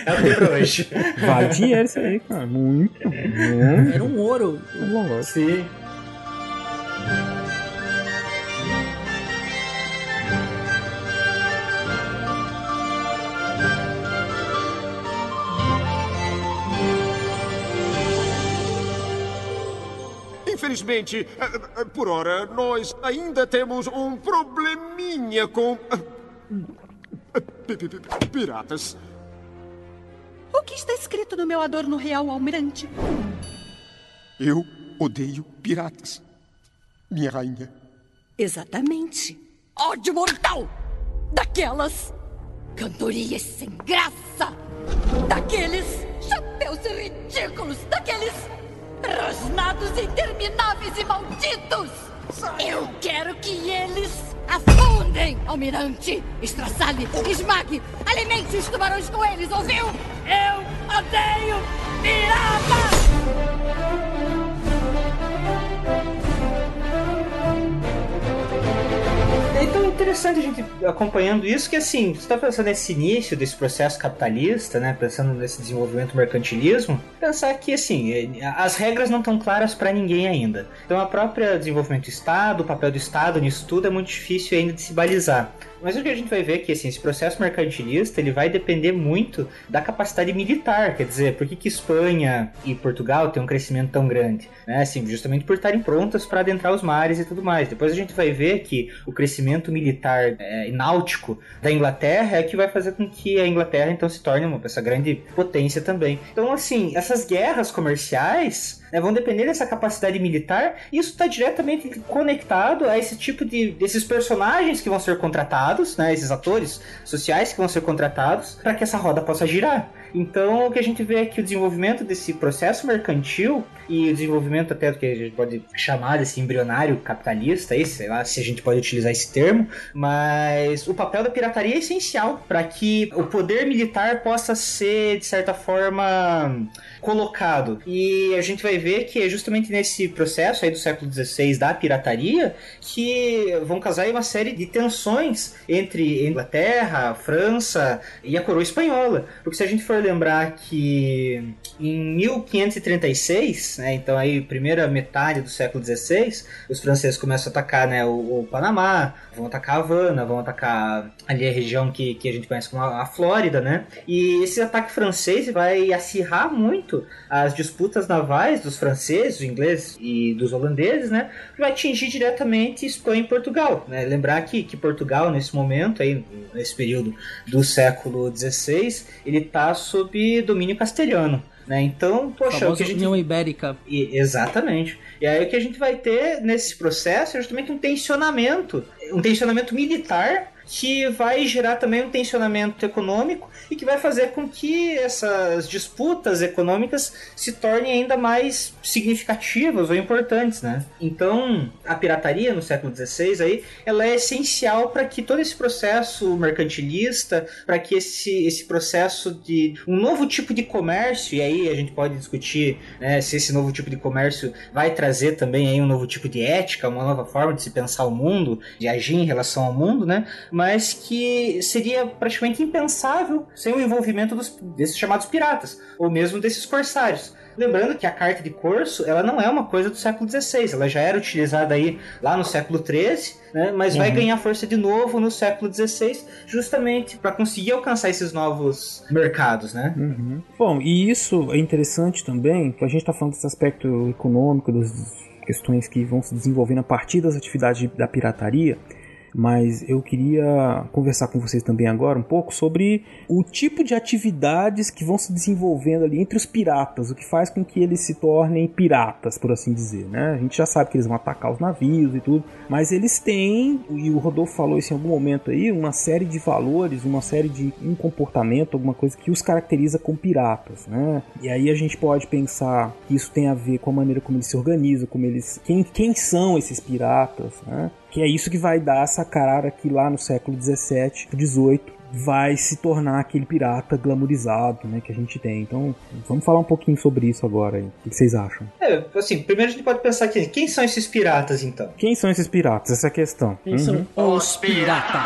Speaker 10: É o que pra hoje.
Speaker 8: Vale dinheiro isso aí, cara. Muito.
Speaker 7: Era um ouro.
Speaker 10: Sim.
Speaker 2: Infelizmente, eh, eh, por ora, nós ainda temos um probleminha com. Eh, piratas.
Speaker 11: O que está escrito no meu adorno real, almirante?
Speaker 2: Eu odeio piratas. Minha rainha.
Speaker 11: Exatamente. Ódio mortal! Daquelas cantorias sem graça! Daqueles chapéus ridículos! Daqueles Rosnados intermináveis e malditos! Eu quero que eles afundem, almirante! Estraçalhe, esmague, alimente os tubarões com eles, ouviu? Eu odeio piratas!
Speaker 10: Interessante a gente acompanhando isso, que assim, você está pensando nesse início desse processo capitalista, né? Pensando nesse desenvolvimento mercantilismo, pensar que assim, as regras não estão claras para ninguém ainda. Então a própria desenvolvimento do Estado, o papel do Estado nisso tudo é muito difícil ainda de se balizar. Mas o que a gente vai ver é que assim, esse processo mercantilista ele vai depender muito da capacidade militar. Quer dizer, por que, que Espanha e Portugal têm um crescimento tão grande? Né? Assim, justamente por estarem prontas para adentrar os mares e tudo mais. Depois a gente vai ver que o crescimento militar é, náutico da Inglaterra é que vai fazer com que a Inglaterra então se torne uma, essa grande potência também. Então, assim, essas guerras comerciais né, vão depender dessa capacidade militar. E isso está diretamente conectado a esse tipo de desses personagens que vão ser contratados, né, esses atores sociais que vão ser contratados para que essa roda possa girar. Então, o que a gente vê é que o desenvolvimento desse processo mercantil e o desenvolvimento até do que a gente pode chamar desse embrionário capitalista, aí, sei lá se a gente pode utilizar esse termo, mas o papel da pirataria é essencial para que o poder militar possa ser, de certa forma, colocado. E a gente vai ver que é justamente nesse processo aí do século XVI da pirataria que vão casar uma série de tensões entre Inglaterra, França e a coroa espanhola. Porque se a gente for lembrar que em 1536, né, então aí primeira metade do século XVI, os franceses começam a atacar né, o, o Panamá, vão atacar a Havana, vão atacar ali a região que, que a gente conhece como a, a Flórida, né? E esse ataque francês vai acirrar muito as disputas navais dos franceses, dos ingleses e dos holandeses, né? Vai atingir diretamente Espanha e Portugal, né? Lembrar que, que Portugal nesse momento aí nesse período do século XVI, ele está sob domínio castelhano. Né? Então, poxa,
Speaker 7: o que a gente... União Ibérica.
Speaker 10: E, exatamente. E aí o que a gente vai ter nesse processo é justamente um tensionamento, um tensionamento militar que vai gerar também um tensionamento econômico e que vai fazer com que essas disputas econômicas se tornem ainda mais significativas ou importantes, né? Então, a pirataria no século XVI aí, ela é essencial para que todo esse processo mercantilista, para que esse, esse processo de um novo tipo de comércio, e aí a gente pode discutir né, se esse novo tipo de comércio vai trazer também aí um novo tipo de ética, uma nova forma de se pensar o mundo, de agir em relação ao mundo, né? Mas que seria praticamente impensável sem o envolvimento dos, desses chamados piratas, ou mesmo desses corsários. Lembrando que a carta de corso, ela não é uma coisa do século XVI, ela já era utilizada aí lá no século XIII, né, mas uhum. vai ganhar força de novo no século XVI, justamente para conseguir alcançar esses novos mercados, né?
Speaker 8: Uhum. Bom, e isso é interessante também, que a gente está falando desse aspecto econômico, das questões que vão se desenvolvendo a partir das atividades da pirataria, mas eu queria conversar com vocês também agora um pouco sobre o tipo de atividades que vão se desenvolvendo ali entre os piratas, o que faz com que eles se tornem piratas, por assim dizer, né? A gente já sabe que eles vão atacar os navios e tudo, mas eles têm, e o Rodolfo falou isso em algum momento aí, uma série de valores, uma série de um comportamento, alguma coisa que os caracteriza como piratas, né? E aí a gente pode pensar que isso tem a ver com a maneira como eles se organizam, como eles, quem, quem são esses piratas, né? Que é isso que vai dar essa cara que lá no século 17, 18 vai se tornar aquele pirata glamourizado, né, que a gente tem. Então, vamos falar um pouquinho sobre isso agora. Aí. O que vocês acham?
Speaker 10: É, assim, primeiro a gente pode pensar aqui, quem são esses piratas, então?
Speaker 8: Quem são esses piratas? Essa é a questão.
Speaker 7: Quem uhum. são os piratas?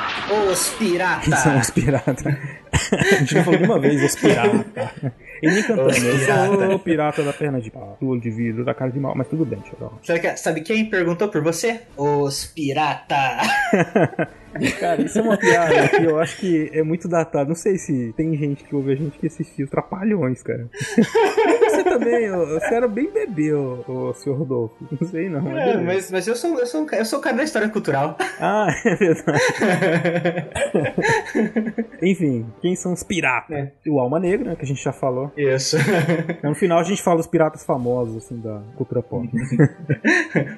Speaker 10: Os piratas!
Speaker 8: Quem são os piratas? [laughs] a gente não falou de uma vez, os piratas. [laughs] Ele cantando, eu sou o pirata da perna de pau, do olho de vidro, da cara de mal, mas tudo bem, Chorão.
Speaker 10: Sabe, sabe quem perguntou por você? Os pirata. [laughs]
Speaker 8: Cara, isso é uma piada que eu acho que é muito datado. Não sei se tem gente que ouve a gente que assistiu Trapalhões, cara. [laughs] Você também, você era bem bebê, o, o senhor Rodolfo. Não sei não.
Speaker 10: Mas, é, mas, mas, eu, sou, eu, sou, eu sou o cara da história cultural.
Speaker 8: Ah, é verdade. [laughs] Enfim, quem são os piratas? É. O Alma Negra, né, que a gente já falou.
Speaker 10: Isso. [laughs]
Speaker 8: No final a gente fala os piratas famosos, assim, da cultura pop.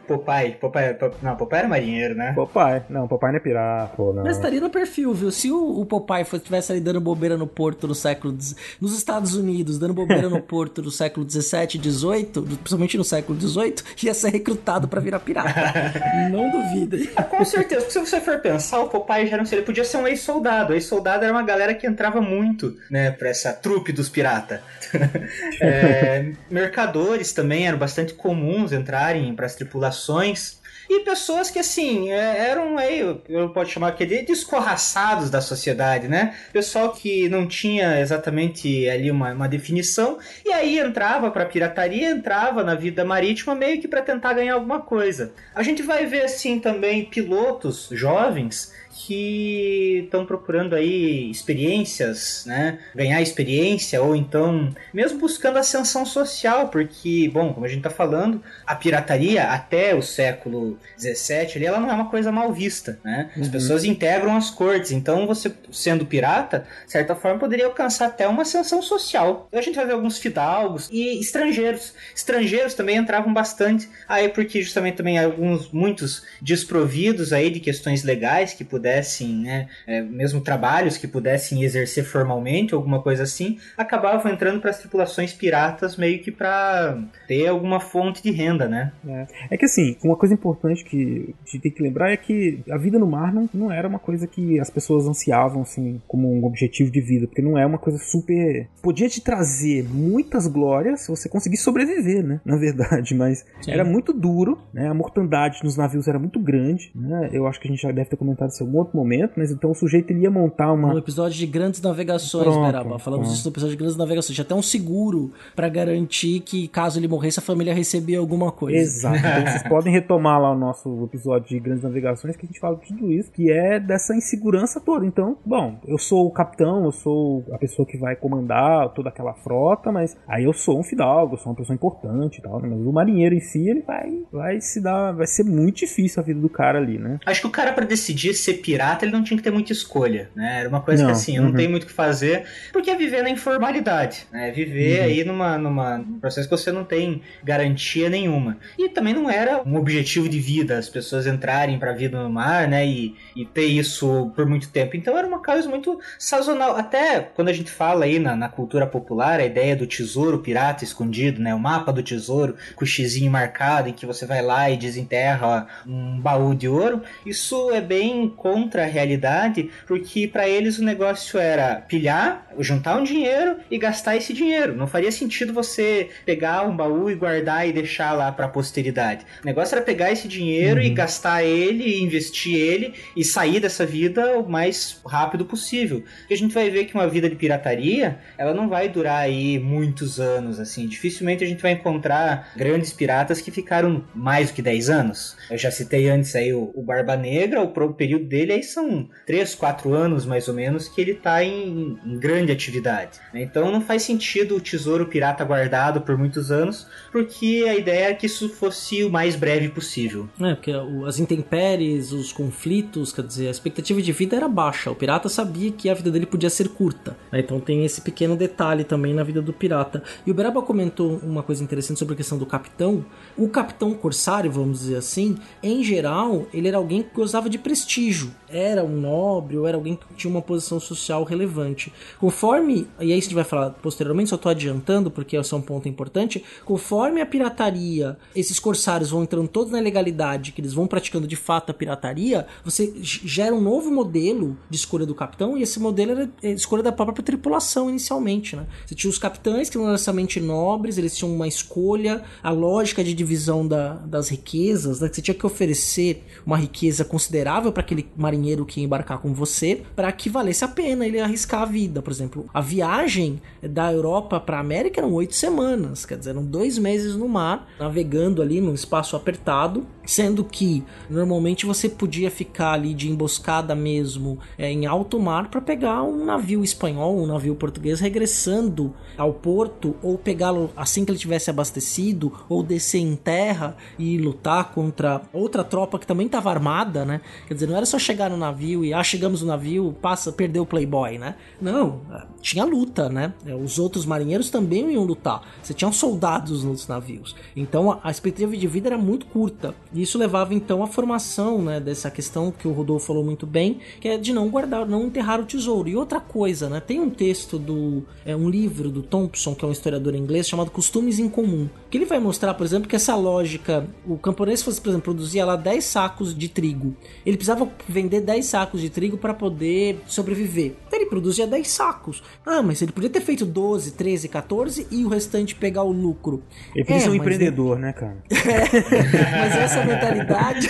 Speaker 10: Popeye, Popeye, não, Popeye era marinheiro, né?
Speaker 8: Popeye, não, Popeye não é pirata. Pô, não.
Speaker 7: Mas estaria no perfil, viu? Se o, o Popeye estivesse ali dando bobeira no porto no século... Nos Estados Unidos, dando bobeira no [laughs] porto do século 17, 18, principalmente no século 18, ia ser recrutado para virar pirata. [laughs] não duvida.
Speaker 10: Com certeza, porque se você for pensar, o Popeye já não ele podia ser um ex-soldado. Ex-soldado era uma galera que entrava muito, né, pra essa trupe dos piratas. [laughs] é, mercadores também eram bastante comuns entrarem para as tripulações. E pessoas que, assim, é, eram aí, eu posso chamar aqui de descorraçados da sociedade, né? Pessoal que não tinha exatamente ali uma, uma definição, e aí entrava pra pirataria, entrava na vida marítima meio que para tentar ganhar alguma coisa. A gente vai ver, assim, também pilotos jovens que estão procurando aí experiências, né? Ganhar experiência ou então mesmo buscando ascensão social, porque, bom, como a gente está falando, a pirataria até o século 17 ali, ela não é uma coisa mal vista, né? As uhum. pessoas integram as cortes, então você sendo pirata, de certa forma poderia alcançar até uma ascensão social. Então a gente vai ver alguns fidalgos e estrangeiros. Estrangeiros também entravam bastante aí porque justamente também alguns muitos desprovidos aí de questões legais que pudessem pudessem, né, é, mesmo trabalhos que pudessem exercer formalmente, alguma coisa assim, acabavam entrando para as tripulações piratas meio que para ter alguma fonte de renda, né?
Speaker 8: É. é. que assim, uma coisa importante que a gente tem que lembrar é que a vida no mar não, não era uma coisa que as pessoas ansiavam assim como um objetivo de vida, porque não é uma coisa super podia te trazer muitas glórias se você conseguisse sobreviver, né? Na verdade, mas Sim. era muito duro, né? A mortandade nos navios era muito grande, né? Eu acho que a gente já deve ter comentado isso em algum outro momento, mas então o sujeito ele ia montar uma.
Speaker 7: No episódio de grandes navegações, pronto, Beraba. Falamos isso no episódio de grandes navegações. Tinha até um seguro para garantir que, caso ele morresse, a família recebia alguma coisa.
Speaker 8: Exato. Então vocês [laughs] podem retomar lá o nosso episódio de grandes navegações que a gente fala de tudo isso, que é dessa insegurança toda. Então, bom, eu sou o capitão, eu sou a pessoa que vai comandar toda aquela frota, mas aí eu sou um fidalgo, eu sou uma pessoa importante e tal, né? Mas o marinheiro em si, ele vai, vai se dar. Vai ser muito difícil a vida do cara ali, né?
Speaker 10: Acho que o cara, para decidir ser pirata, ele não tinha que ter muita escolha, né? Era uma coisa não. que assim, eu uhum. não tenho muito o que fazer, porque é viver na informalidade, né? Viver uhum. aí numa, numa num processo que você não tem garantia nenhuma. E também não era um objetivo de vida as pessoas entrarem para a vida no mar, né? E, e ter isso por muito tempo. Então era uma coisa muito sazonal. Até quando a gente fala aí na, na cultura popular, a ideia do tesouro pirata escondido, né? O mapa do tesouro com o xizinho marcado em que você vai lá e desenterra um baú de ouro, isso é bem contra a realidade, porque para eles o negócio era pilhar, juntar um dinheiro e gastar esse dinheiro. Não faria sentido você pegar um baú e guardar e deixar lá para a posteridade. O negócio era pegar esse dinheiro uhum. e gastar ele, e investir ele e sair dessa vida o mais rápido possível. E a gente vai ver que uma vida de pirataria, ela não vai durar aí muitos anos assim. Dificilmente a gente vai encontrar grandes piratas que ficaram mais do que 10 anos. Eu já citei antes aí o, o Barba Negra, o período dele aí são são 3, 4 anos mais ou menos que ele está em, em, grande atividade. Né? Então não faz sentido o tesouro pirata guardado por muitos anos, porque a ideia é que isso fosse o mais breve possível.
Speaker 7: É, porque as intempéries, os conflitos, quer dizer, a expectativa de vida era baixa. O pirata sabia que a vida dele podia ser curta. Né? Então tem esse pequeno detalhe também na vida do pirata. E o Beraba comentou uma coisa interessante sobre a questão do capitão. O capitão corsário, vamos dizer assim, em geral, ele era alguém que gozava de prestígio. Era um nobre ou era alguém que tinha uma posição social relevante. Conforme, e aí a gente vai falar posteriormente, só estou adiantando porque esse é um ponto importante, conforme a pirataria, esses corsários vão entrando todos na legalidade, que eles vão praticando de fato a pirataria, você gera um novo modelo de escolha do capitão e esse modelo era a escolha da própria tripulação inicialmente, né? Você tinha os capitães que não eram necessariamente nobres, eles tinham uma escolha, a lógica de divisão da, das riquezas, né? Que você tinha que oferecer uma riqueza considerável para aquele marinheiro que ia embarcar com você para que valesse a pena ele arriscar a vida. Por exemplo, a viagem da Europa para a América eram oito semanas, quer dizer, eram dois meses no mar, navegando ali num espaço apertado, sendo que normalmente você podia ficar ali de emboscada mesmo é, em alto mar para pegar um navio espanhol, um navio português regressando ao porto ou pegá-lo assim que ele tivesse abastecido ou descer em terra e lutar contra outra tropa que também estava armada, né? Quer dizer, não era só chegar no navio e ah, chegamos no navio, passa, perdeu o Playboy, né? Não, tinha luta, né? Os outros marinheiros também iam lutar. Você tinha soldados nos navios. Então a expectativa de vida era muito curta. E isso levava então à formação, né, dessa questão que o Rodolfo falou muito bem, que é de não guardar, não enterrar o tesouro. E outra coisa, né? Tem um texto do é um livro do Thompson, que é um historiador inglês, chamado Costumes em Comum, que ele vai mostrar, por exemplo, que essa lógica, o camponês fosse, por exemplo, produzia lá 10 sacos de trigo. Ele precisava vender 10 sacos de trigo para poder sobreviver. Então ele produzia 10 sacos. Ah, mas ele podia ter feito 12, 13, 14 e o restante pegar o lucro.
Speaker 8: Ele podia é, ser um empreendedor, ele... né, cara? [laughs]
Speaker 7: É, mas essa mentalidade.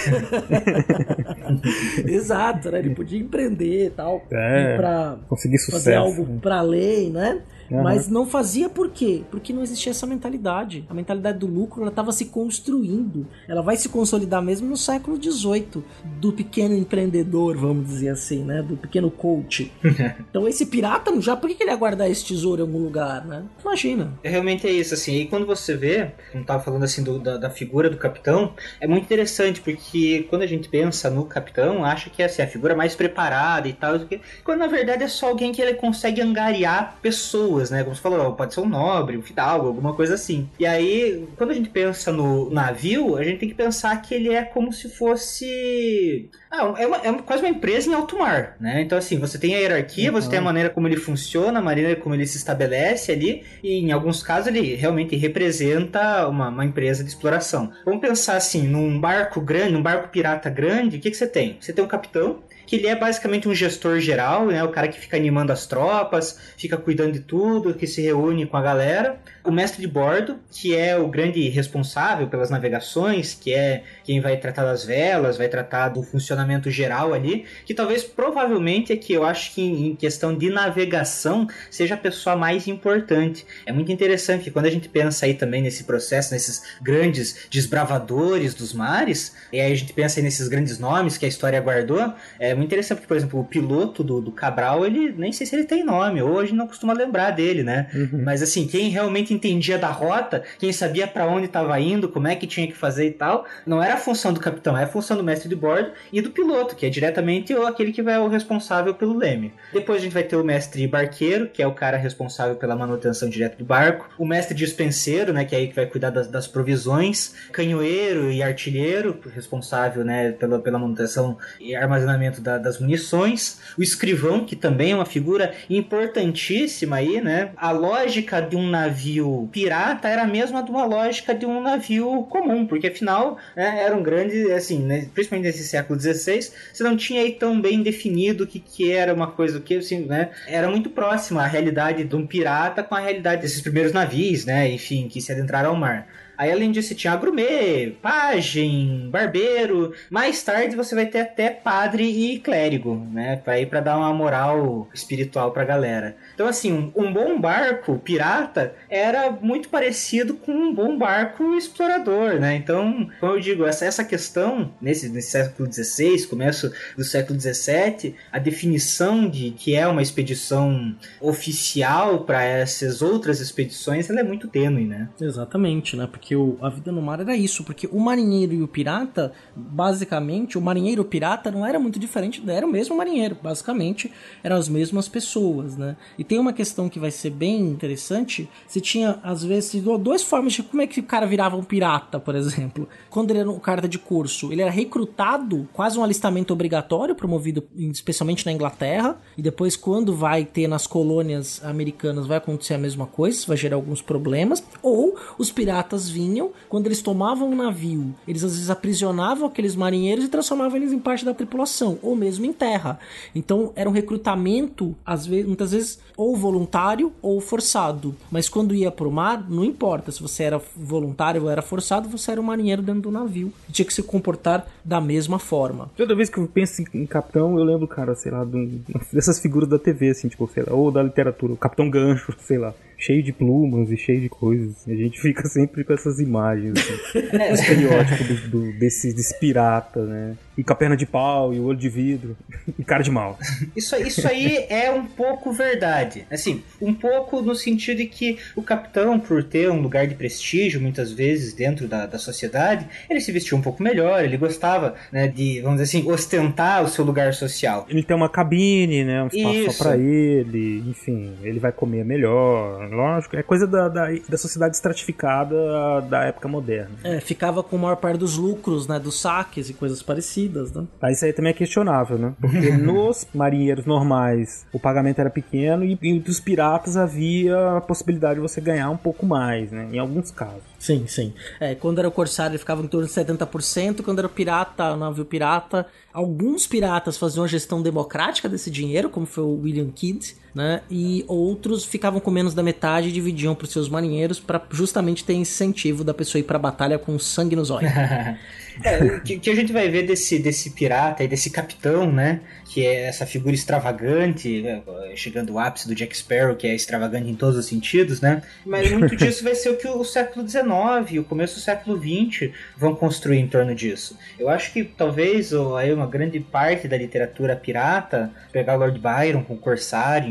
Speaker 7: [laughs] Exato, né? Ele podia empreender e tal.
Speaker 8: É, pra conseguir sucesso.
Speaker 7: Fazer algo né? para além, né? Uhum. Mas não fazia por quê? Porque não existia essa mentalidade. A mentalidade do lucro ela estava se construindo. Ela vai se consolidar mesmo no século XVIII, do pequeno empreendedor, vamos dizer assim, né? Do pequeno coach. [laughs] então esse pirata, já por que ele ia guardar esse tesouro em algum lugar, né? Imagina.
Speaker 10: Realmente é isso, assim. E quando você vê, como tava falando assim do, da, da, figura do capitão, é muito interessante, porque quando a gente pensa no capitão, acha que é assim, a figura mais preparada e tal, quando na verdade é só alguém que ele consegue angariar pessoas pessoas, né? Como você falou, pode ser um nobre, um fidalgo, alguma coisa assim. E aí, quando a gente pensa no navio, a gente tem que pensar que ele é como se fosse. Ah, é, uma, é quase uma empresa em alto mar, né? Então, assim, você tem a hierarquia, uhum. você tem a maneira como ele funciona, a maneira como ele se estabelece ali, e em alguns casos ele realmente representa uma, uma empresa de exploração. Vamos pensar assim, num barco grande, num barco pirata grande, o que, que você tem? Você tem um capitão, que ele é basicamente um gestor geral, né? O cara que fica animando as tropas, fica cuidando de tudo, que se reúne com a galera. O mestre de bordo, que é o grande responsável pelas navegações, que é quem vai tratar das velas, vai tratar do funcionamento geral ali, que talvez provavelmente é que eu acho que em questão de navegação seja a pessoa mais importante. É muito interessante quando a gente pensa aí também nesse processo, nesses grandes desbravadores dos mares, e aí a gente pensa aí nesses grandes nomes que a história guardou, é muito interessante, porque, por exemplo, o piloto do, do Cabral, ele nem sei se ele tem nome, hoje não costuma lembrar dele, né? Uhum. Mas assim, quem realmente entendia da rota, quem sabia para onde estava indo, como é que tinha que fazer e tal, não era a função do capitão, é a função do mestre de bordo e do piloto, que é diretamente aquele que vai o responsável pelo leme. Depois a gente vai ter o mestre barqueiro, que é o cara responsável pela manutenção direta do barco, o mestre dispenseiro, né, que é aí que vai cuidar das, das provisões, canhoeiro e artilheiro, responsável, né, pela, pela manutenção e armazenamento da, das munições, o escrivão, que também é uma figura importantíssima aí, né? A lógica de um navio pirata era a mesma de uma lógica de um navio comum, porque afinal né, era um grande, assim, né, principalmente nesse século XVI, você não tinha aí tão bem definido o que, que era uma coisa, o que, assim, né? Era muito próxima a realidade de um pirata com a realidade desses primeiros navios, né? Enfim, que se adentraram ao mar. Aí, além disso, tinha agrumê, pajem, barbeiro. Mais tarde você vai ter até padre e clérigo, né? Pra ir pra dar uma moral espiritual pra galera. Então, assim, um bom barco pirata era muito parecido com um bom barco explorador, né? Então, como eu digo, essa, essa questão, nesse, nesse século XVI, começo do século XVII, a definição de que é uma expedição oficial para essas outras expedições, ela é muito tênue, né?
Speaker 7: Exatamente, né? Porque o, a vida no mar era isso, porque o marinheiro e o pirata, basicamente, o marinheiro e o pirata não era muito diferente, era o mesmo marinheiro, basicamente, eram as mesmas pessoas, né? E tem uma questão que vai ser bem interessante. Você tinha, às vezes, duas formas de como é que o cara virava um pirata, por exemplo. Quando ele era um cara de curso, ele era recrutado, quase um alistamento obrigatório, promovido especialmente na Inglaterra. E depois, quando vai ter nas colônias americanas, vai acontecer a mesma coisa, vai gerar alguns problemas. Ou os piratas quando eles tomavam um navio, eles às vezes aprisionavam aqueles marinheiros e transformavam eles em parte da tripulação, ou mesmo em terra. Então era um recrutamento, às vezes, muitas vezes ou voluntário ou forçado. Mas quando ia pro mar, não importa se você era voluntário ou era forçado, você era um marinheiro dentro do navio. E tinha que se comportar da mesma forma.
Speaker 8: Toda vez que eu penso em capitão, eu lembro, cara, sei lá, dessas figuras da TV, assim, tipo, sei lá, ou da literatura, o Capitão Gancho, [laughs] sei lá cheio de plumas e cheio de coisas. A gente [laughs] fica sempre com essas imagens, assim, é. estereótipo do, do, desse, desse pirata, né? E com a perna de pau e o olho de vidro [laughs] e cara de mal.
Speaker 10: Isso, isso aí é um pouco verdade. Assim, um pouco no sentido de que o capitão, por ter um lugar de prestígio, muitas vezes, dentro da, da sociedade, ele se vestia um pouco melhor, ele gostava, né, de, vamos dizer assim, ostentar o seu lugar social.
Speaker 8: Ele tem uma cabine, né, um espaço isso. só pra ele, enfim, ele vai comer melhor, lógico, é coisa da, da, da, sociedade estratificada da época moderna.
Speaker 7: É, ficava com a maior parte dos lucros, né, dos saques e coisas parecidas vidas, né?
Speaker 8: Isso aí também é questionável, né? Porque [laughs] nos marinheiros normais o pagamento era pequeno e, e dos piratas havia a possibilidade de você ganhar um pouco mais, né? Em alguns casos.
Speaker 7: Sim, sim. É, quando era o Corsário ele ficava em torno de 70%, quando era o pirata, o navio pirata, alguns piratas faziam a gestão democrática desse dinheiro, como foi o William Kidd, né? E outros ficavam com menos da metade e dividiam para os seus marinheiros para justamente ter incentivo da pessoa ir para a batalha com sangue nos olhos. [laughs]
Speaker 10: É, o que, que a gente vai ver desse, desse pirata e desse capitão, né? Que é essa figura extravagante, né, chegando ao ápice do Jack Sparrow, que é extravagante em todos os sentidos, né? Mas [laughs] muito disso vai ser o que o século XIX e o começo do século XX vão construir em torno disso. Eu acho que talvez ou, aí uma grande parte da literatura pirata, pegar Lord Byron com Corsário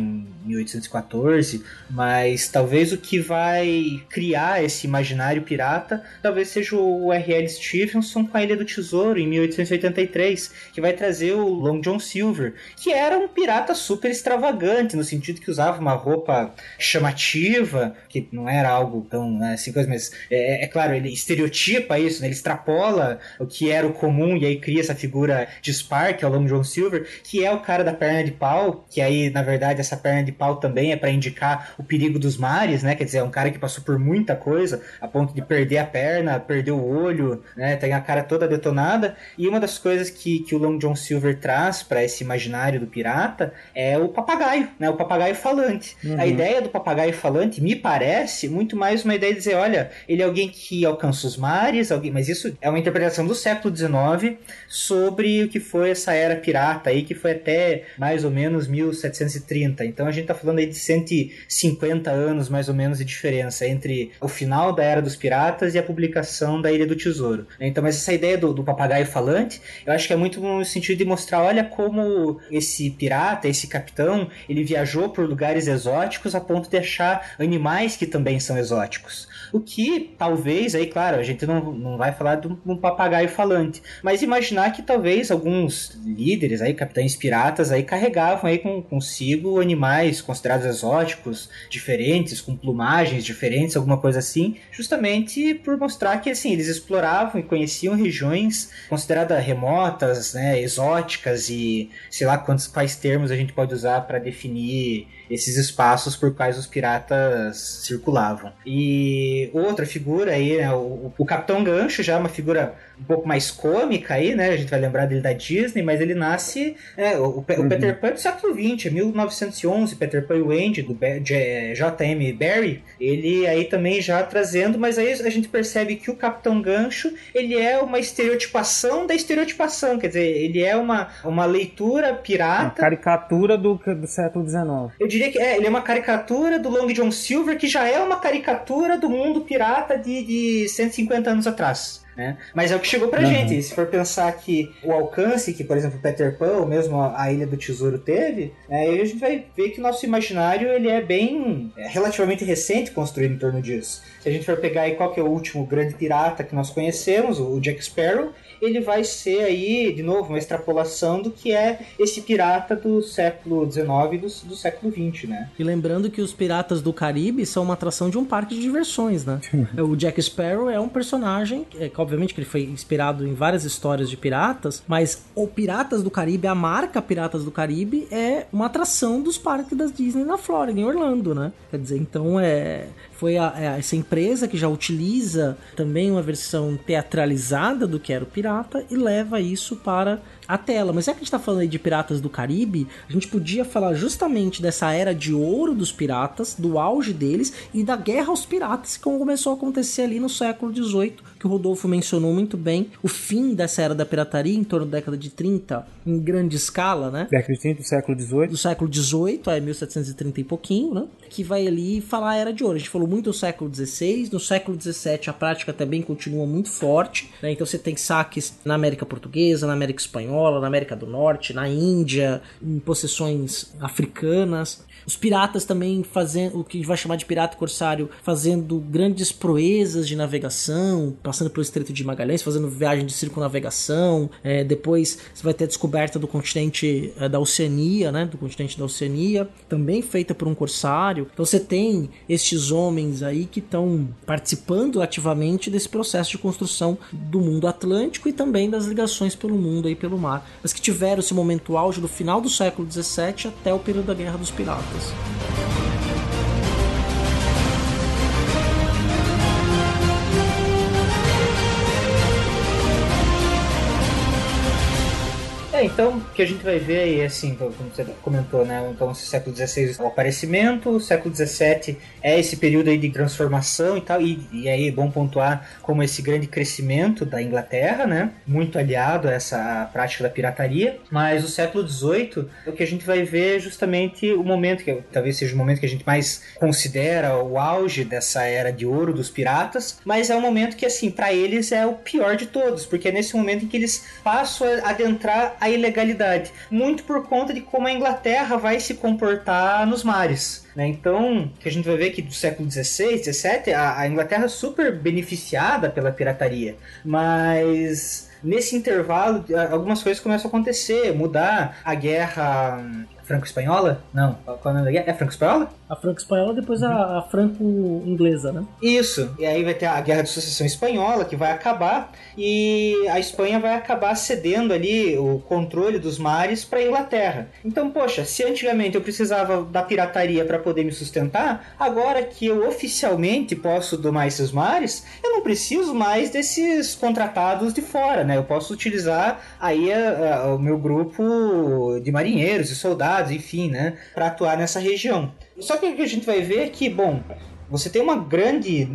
Speaker 10: 1814, mas talvez o que vai criar esse imaginário pirata talvez seja o R.L. Stevenson com a Ilha do Tesouro em 1883, que vai trazer o Long John Silver, que era um pirata super extravagante, no sentido que usava uma roupa chamativa, que não era algo tão né, assim, coisa, mas é, é, claro, ele estereotipa isso, né, ele extrapola o que era o comum e aí cria essa figura de Spark, é o Long John Silver, que é o cara da perna de pau, que aí, na verdade, essa perna de pau também é para indicar o perigo dos mares, né? Quer dizer, é um cara que passou por muita coisa, a ponto de perder a perna, perder o olho, né? Tem a cara toda detonada. E uma das coisas que, que o Long John Silver traz para esse imaginário do pirata é o papagaio, né? O papagaio falante. Uhum. A ideia do papagaio falante me parece muito mais uma ideia de dizer, olha, ele é alguém que alcança os mares, alguém, mas isso é uma interpretação do século XIX sobre o que foi essa era pirata aí, que foi até mais ou menos 1730. Então a gente está falando aí de 150 anos mais ou menos de diferença entre o final da era dos piratas e a publicação da Ilha do Tesouro. Então, mas essa ideia do, do papagaio falante, eu acho que é muito no sentido de mostrar, olha como esse pirata, esse capitão, ele viajou por lugares exóticos a ponto de achar animais que também são exóticos. O que talvez, aí claro, a gente não, não vai falar de um papagaio falante, mas imaginar que talvez alguns líderes aí, capitães piratas aí carregavam aí com, consigo animais considerados exóticos, diferentes, com plumagens diferentes, alguma coisa assim, justamente por mostrar que assim, eles exploravam e conheciam regiões consideradas remotas, né, exóticas e sei lá quantos quais termos a gente pode usar para definir esses espaços por quais os piratas circulavam. E outra figura aí, né, o, o Capitão Gancho já é uma figura um pouco mais cômica aí, né? A gente vai lembrar dele da Disney, mas ele nasce. É, o, o, uhum. Peter Pan é do século XX, 1911, Peter Pan e o Andy, do J.M. Barry. Ele aí também já trazendo, mas aí a gente percebe que o Capitão Gancho ele é uma estereotipação da estereotipação, quer dizer, ele é uma, uma leitura pirata. Uma
Speaker 8: caricatura do, do século XIX.
Speaker 10: Eu diria que é, ele é uma caricatura do Long John Silver, que já é uma caricatura do mundo pirata de, de 150 anos atrás. Né? Mas é o que chegou pra uhum. gente. Se for pensar que o alcance que, por exemplo, Peter Pan, ou mesmo a Ilha do Tesouro teve, né, aí a gente vai ver que o nosso imaginário ele é bem é relativamente recente construído em torno disso. Se a gente for pegar aí qual que é o último grande pirata que nós conhecemos, o Jack Sparrow, ele vai ser aí, de novo, uma extrapolação do que é esse pirata do século XIX e do, do século XX, né?
Speaker 7: E lembrando que os piratas do Caribe são uma atração de um parque de diversões, né? o Jack Sparrow é um personagem, é, obviamente que ele foi inspirado em várias histórias de piratas, mas o Piratas do Caribe, a marca Piratas do Caribe, é uma atração dos parques da Disney na Flórida, em Orlando, né? Quer dizer, então é foi a, a, essa empresa que já utiliza também uma versão teatralizada do que era o pirata e leva isso para a tela. Mas já que a gente tá falando aí de Piratas do Caribe, a gente podia falar justamente dessa era de ouro dos piratas, do auge deles e da guerra aos piratas que começou a acontecer ali no século XVIII, que o Rodolfo mencionou muito bem. O fim dessa era da pirataria em torno da década de 30, em grande escala, né?
Speaker 8: Década de 30 do século XVIII.
Speaker 7: Do século XVIII, é 1730 e pouquinho, né? Que vai ali falar a era de ouro. A gente falou muito do século XVI, no século XVII a prática também continua muito forte, né? Então você tem saques na América Portuguesa, na América Espanhola, espanhola, na América do Norte, na Índia, em possessões africanas. Os piratas também fazendo o que vai chamar de pirata corsário, fazendo grandes proezas de navegação, passando pelo Estreito de Magalhães, fazendo viagem de circunnavegação. É, depois você vai ter a descoberta do continente é, da Oceania, né? Do continente da Oceania, também feita por um corsário. Então você tem estes homens aí que estão participando ativamente desse processo de construção do mundo atlântico e também das ligações pelo mundo e pelo mar, mas que tiveram esse momento auge do final do século XVII até o período da Guerra dos Piratas. Texas.
Speaker 10: É, então, o que a gente vai ver aí, assim, como você comentou, né? Então, esse século XVI é o aparecimento, o século XVII é esse período aí de transformação e tal, e, e aí é bom pontuar como esse grande crescimento da Inglaterra, né? Muito aliado a essa prática da pirataria, mas o século XVIII, o que a gente vai ver é justamente o momento, que talvez seja o momento que a gente mais considera o auge dessa era de ouro dos piratas, mas é um momento que, assim, para eles é o pior de todos, porque é nesse momento em que eles passam a adentrar a ilegalidade, muito por conta de como a Inglaterra vai se comportar nos mares. Né? Então, que a gente vai ver que do século XVI, XVII, a, a Inglaterra é super beneficiada pela pirataria, mas nesse intervalo algumas coisas começam a acontecer, mudar a guerra franco-espanhola? Não, qual é o nome da guerra? É franco-espanhola?
Speaker 7: A franco-espanhola depois a, a franco-inglesa, né?
Speaker 10: Isso. E aí vai ter a Guerra de Sucessão Espanhola, que vai acabar, e a Espanha vai acabar cedendo ali o controle dos mares para a Inglaterra. Então, poxa, se antigamente eu precisava da pirataria para poder me sustentar, agora que eu oficialmente posso domar esses mares, eu não preciso mais desses contratados de fora, né? Eu posso utilizar aí a, a, o meu grupo de marinheiros e soldados, enfim, né, para atuar nessa região. Só que o que a gente vai ver é que, bom, você tem uma grande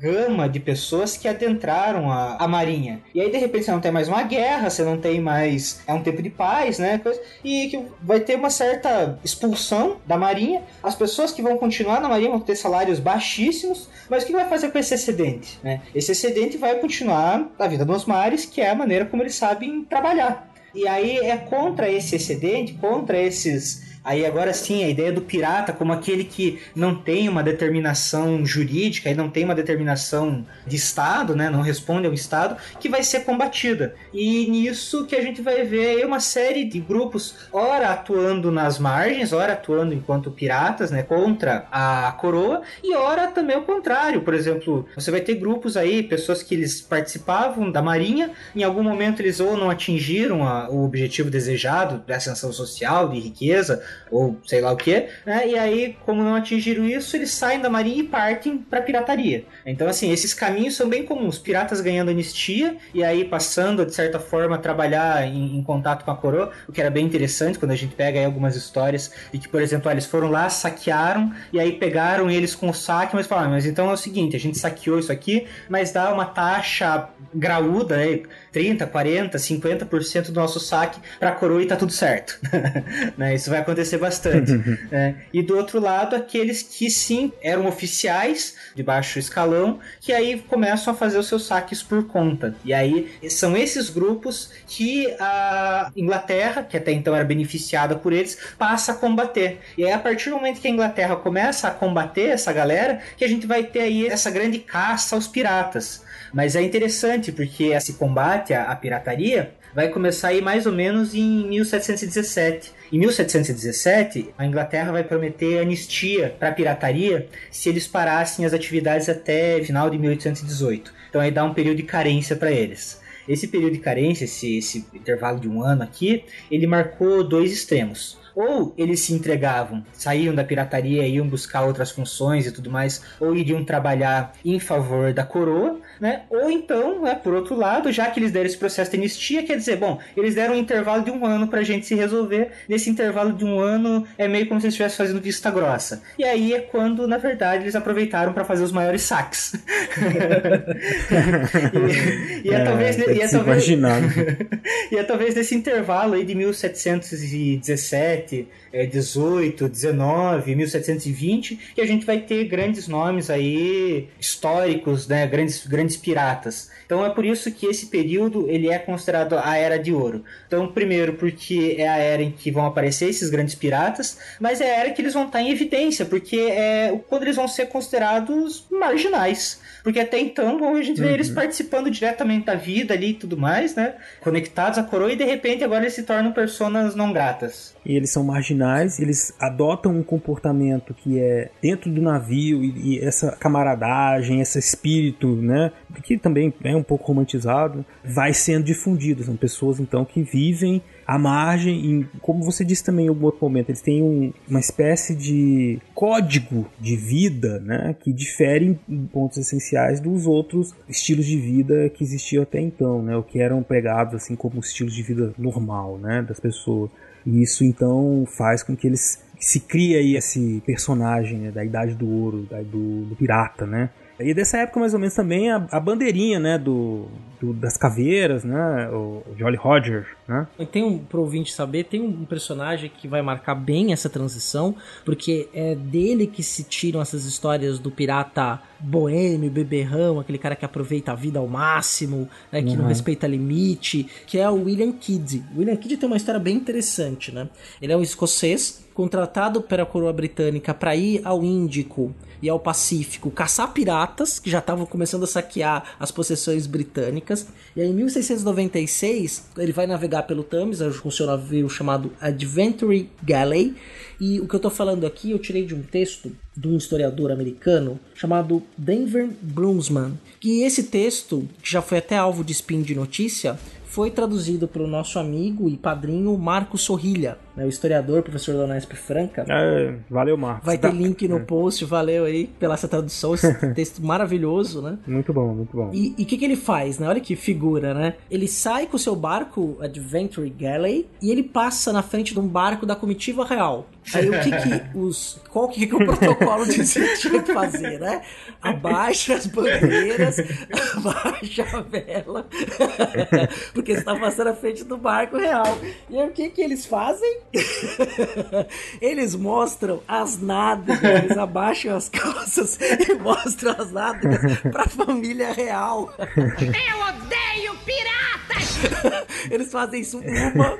Speaker 10: gama de pessoas que adentraram a, a marinha. E aí, de repente, você não tem mais uma guerra, você não tem mais. É um tempo de paz, né? E que vai ter uma certa expulsão da marinha. As pessoas que vão continuar na marinha vão ter salários baixíssimos. Mas o que vai fazer com esse excedente? Né? Esse excedente vai continuar a vida nos mares, que é a maneira como eles sabem trabalhar. E aí é contra esse excedente, contra esses Aí agora sim, a ideia do pirata como aquele que não tem uma determinação jurídica e não tem uma determinação de Estado, né? Não responde ao Estado, que vai ser combatida. E nisso que a gente vai ver uma série de grupos, ora atuando nas margens, ora atuando enquanto piratas, né? Contra a coroa, e ora também o contrário. Por exemplo, você vai ter grupos aí, pessoas que eles participavam da marinha, em algum momento eles ou não atingiram a, o objetivo desejado de ascensão social, de riqueza, ou sei lá o que, né? E aí, como não atingiram isso, eles saem da marinha e partem para pirataria. Então, assim, esses caminhos são bem comuns. Piratas ganhando anistia e aí passando, de certa forma, a trabalhar em, em contato com a coroa, o que era bem interessante quando a gente pega aí algumas histórias de que, por exemplo, eles foram lá, saquearam e aí pegaram eles com o saque, mas falaram, mas então é o seguinte, a gente saqueou isso aqui, mas dá uma taxa graúda, né? 30, 40, 50% do nosso saque para a coroa e tá tudo certo. [laughs] né? Isso vai acontecer bastante. né? [laughs] E do outro lado, aqueles que sim eram oficiais de baixo escalão, que aí começam a fazer os seus saques por conta. E aí são esses grupos que a Inglaterra, que até então era beneficiada por eles, passa a combater. E aí, a partir do momento que a Inglaterra começa a combater essa galera, que a gente vai ter aí essa grande caça aos piratas. Mas é interessante porque esse combate à pirataria vai começar aí mais ou menos em 1717. Em 1717, a Inglaterra vai prometer anistia para a pirataria se eles parassem as atividades até final de 1818. Então aí dá um período de carência para eles. Esse período de carência, esse, esse intervalo de um ano aqui, ele marcou dois extremos ou eles se entregavam, saíam da pirataria, iam buscar outras funções e tudo mais, ou iriam trabalhar em favor da coroa, né? Ou então, né, por outro lado, já que eles deram esse processo de anistia, quer dizer, bom, eles deram um intervalo de um ano pra gente se resolver. Nesse intervalo de um ano é meio como se eles estivessem fazendo vista grossa. E aí é quando, na verdade, eles aproveitaram para fazer os maiores saques. [laughs] e, e, é, é talvez, e é talvez, [laughs] e é talvez nesse intervalo aí de 1717, 18, 19, 1720, que a gente vai ter grandes nomes aí históricos, né, grandes, grandes grandes piratas. Então é por isso que esse período ele é considerado a Era de Ouro. Então, primeiro, porque é a era em que vão aparecer esses grandes piratas, mas é a era que eles vão estar em evidência, porque é quando eles vão ser considerados marginais. Porque até então a gente vê uhum. eles participando diretamente da vida ali e tudo mais, né? Conectados à coroa, e de repente agora eles se tornam personas não gratas.
Speaker 8: E eles são marginais, eles adotam um comportamento que é dentro do navio e, e essa camaradagem, esse espírito, né, que também é um pouco romantizado, vai sendo difundido. São pessoas então que vivem à margem, e, como você disse também em algum outro momento, eles têm um, uma espécie de código de vida né, que difere em pontos essenciais dos outros estilos de vida que existiam até então, né, o que eram pregados assim como estilos de vida normal né, das pessoas. E isso então faz com que eles se crie aí esse personagem né, da Idade do Ouro, da, do, do pirata, né? E dessa época, mais ou menos, também a, a bandeirinha, né, do, do, das caveiras, né, o Jolly Roger, né.
Speaker 7: Tem um, pro ouvinte saber, tem um personagem que vai marcar bem essa transição, porque é dele que se tiram essas histórias do pirata boêmio, beberrão, aquele cara que aproveita a vida ao máximo, né, que uhum. não respeita limite, que é o William Kidd. O William Kidd tem uma história bem interessante, né. Ele é um escocês contratado pela coroa britânica para ir ao Índico e ao Pacífico caçar piratas que já estavam começando a saquear as possessões britânicas. E aí, em 1696, ele vai navegar pelo Thames com seu navio chamado Adventure Galley. E o que eu estou falando aqui eu tirei de um texto de um historiador americano chamado Denver Brunsman. Que esse texto, que já foi até alvo de spin de notícia, foi traduzido pelo nosso amigo e padrinho Marco Sorrilha, né, o historiador, professor Unesp Franca.
Speaker 8: É, valeu, Marcos.
Speaker 7: Vai ter link no é. post, valeu aí pela essa tradução, esse [laughs] texto maravilhoso, né?
Speaker 8: Muito bom, muito bom.
Speaker 7: E o que, que ele faz, né? Olha que figura, né? Ele sai com o seu barco Adventure Galley e ele passa na frente de um barco da comitiva real. Aí o que que [laughs] os. Qual que, que o protocolo dizia que [laughs] tinha que fazer, né? Abaixa as bandeiras, abaixa a vela, porque você está passando à frente do barco real. E aí o que que eles fazem? [laughs] eles mostram as nádegas, eles abaixam as calças [laughs] e mostram as nádegas pra família real.
Speaker 11: Eu odeio piratas! [laughs]
Speaker 7: Eles fazem isso uma,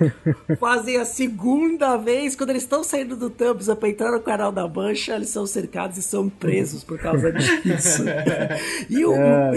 Speaker 7: fazem a segunda vez, quando eles estão saindo do Tubbs para entrar no canal da Mancha, eles são cercados e são presos por causa disso. E o
Speaker 8: é,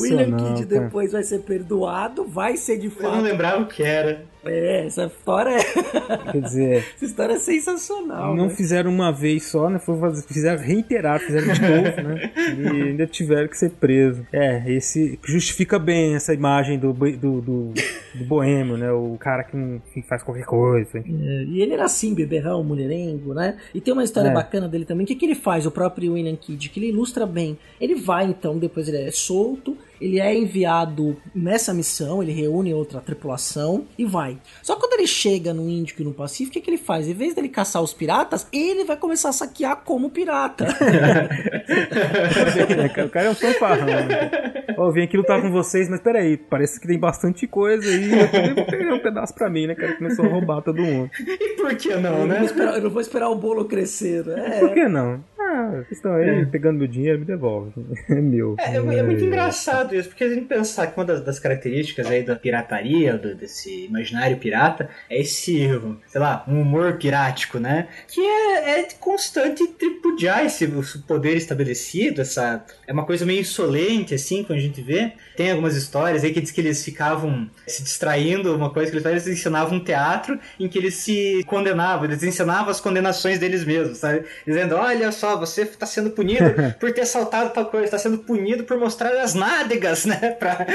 Speaker 8: William
Speaker 7: Kidd depois vai ser perdoado, vai ser de fato. Eu
Speaker 10: não lembrava o que era.
Speaker 7: É, essa história é.
Speaker 8: Quer dizer. [laughs]
Speaker 7: essa história é sensacional.
Speaker 8: Não
Speaker 7: né?
Speaker 8: fizeram uma vez só, né? Fizeram reiterar, fizeram de novo, né? E ainda tiveram que ser presos. É, esse justifica bem essa imagem do, do, do, do boêmio, né? O cara que, que faz qualquer coisa. É,
Speaker 7: e ele era assim, beberrão, mulherengo, né? E tem uma história é. bacana dele também. O que, que ele faz, o próprio William Kidd? Que ele ilustra bem. Ele vai, então, depois ele é solto ele é enviado nessa missão, ele reúne outra tripulação e vai. Só que quando ele chega no Índico e no Pacífico, o que, que ele faz? Em vez dele caçar os piratas, ele vai começar a saquear como pirata. [laughs]
Speaker 8: o cara é um fanfarrão. Né? Ó, oh, vim aqui lutar com vocês, mas peraí, parece que tem bastante coisa aí. Eu vou pegar um pedaço pra mim, né? O cara começou a roubar todo mundo.
Speaker 10: E por que não,
Speaker 7: eu
Speaker 10: né?
Speaker 7: Não esperar, eu não vou esperar o bolo crescer. É.
Speaker 8: Por que não? Ah, vocês estão aí é. pegando meu dinheiro, me devolve. [laughs] É meu.
Speaker 10: É, é, é muito engraçado isso, porque a gente pensar que uma das, das características aí da pirataria, do, desse imaginário pirata, é esse, sei lá, um humor pirático, né? Que é, é constante tripudiar esse poder estabelecido, essa. É uma coisa meio insolente, assim, quando a gente vê. Tem algumas histórias aí que diz que eles ficavam se distraindo, uma coisa que eles faziam, eles ensinavam um teatro em que eles se condenavam, eles ensinavam as condenações deles mesmos, sabe? Dizendo, olha só, você está sendo punido [laughs] por ter saltado tal coisa, está sendo punido por mostrar as nádegas, né, [laughs] pra,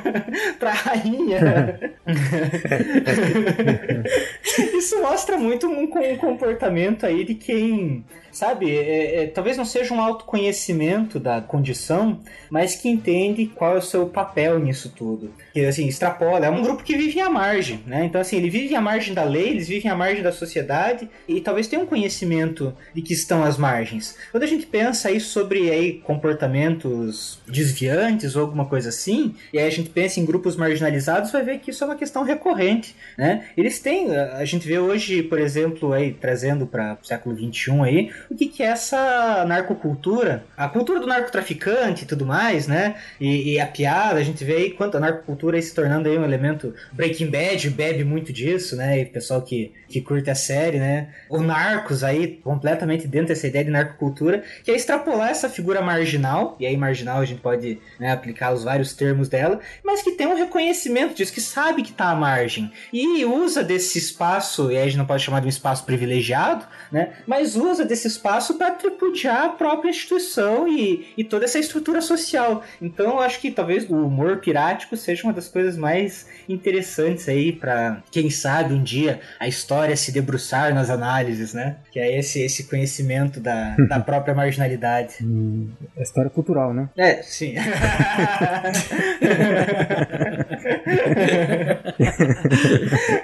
Speaker 10: [laughs] pra rainha. [laughs] Isso mostra muito um, um comportamento aí de quem sabe? É, é, talvez não seja um autoconhecimento da condição, mas que entende qual é o seu papel nisso tudo. Que, assim, extrapola. É um grupo que vive à margem, né? Então, assim, ele vive à margem da lei, eles vivem à margem da sociedade e talvez tenha um conhecimento de que estão às margens. Quando a gente pensa aí sobre aí, comportamentos desviantes ou alguma coisa assim, e aí a gente pensa em grupos marginalizados, vai ver que isso é uma questão recorrente, né? Eles têm, a gente vê hoje, por exemplo, aí, trazendo para o século XXI aí, o que, que é essa narcocultura, a cultura do narcotraficante e tudo mais, né? E, e, a piada, a gente vê aí quanto a narcocultura aí se tornando aí um elemento. Breaking Bad bebe muito disso, né? E o pessoal que, que curte a série, né? O Narcos aí, completamente dentro dessa ideia de narcocultura, que é extrapolar essa figura marginal, e aí marginal a gente pode né, aplicar os vários termos dela, mas que tem um reconhecimento disso, que sabe que tá à margem. E usa desse espaço espaço, e aí a gente não pode chamar de um espaço privilegiado, né? Mas usa desse espaço para tripudiar a própria instituição e, e toda essa estrutura social. Então eu acho que talvez o humor pirático seja uma das coisas mais interessantes aí para quem sabe um dia a história se debruçar nas análises, né? Que é esse, esse conhecimento da, da [laughs] própria marginalidade.
Speaker 8: Hum, é história cultural, né?
Speaker 10: É, sim. [laughs]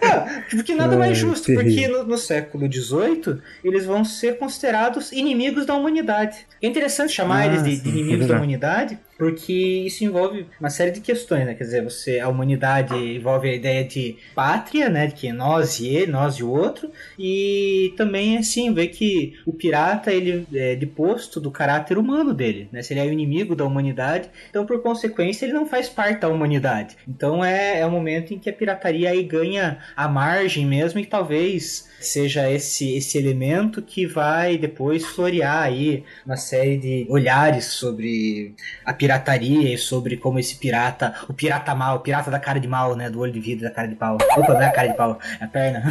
Speaker 10: Não, porque nada mais justo,
Speaker 8: terrível.
Speaker 10: porque no, no século XVIII eles vão ser considerados inimigos da humanidade. É interessante chamar
Speaker 8: Ah,
Speaker 10: eles de, de
Speaker 8: é
Speaker 10: inimigos da
Speaker 8: verdade.
Speaker 10: humanidade, porque isso envolve uma série de questões, né? Quer dizer, você, a humanidade envolve a ideia de pátria, né? De que nós e ele, nós e o outro, e também, assim, ver que o pirata, ele é deposto do caráter humano dele, né? Se ele é o inimigo da humanidade, então, por consequência, ele não faz parte da humanidade. Então, é, é o momento em que a pirataria aí ganha a margem mesmo e talvez seja esse, esse elemento que vai depois florear aí uma série de olhares sobre a pirataria e sobre como esse pirata, o pirata mal, o pirata da cara de mal, né? Do olho de vidro da cara de pau. Opa, não é a cara de pau, é a perna.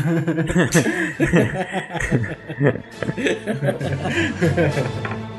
Speaker 10: [laughs] [laughs]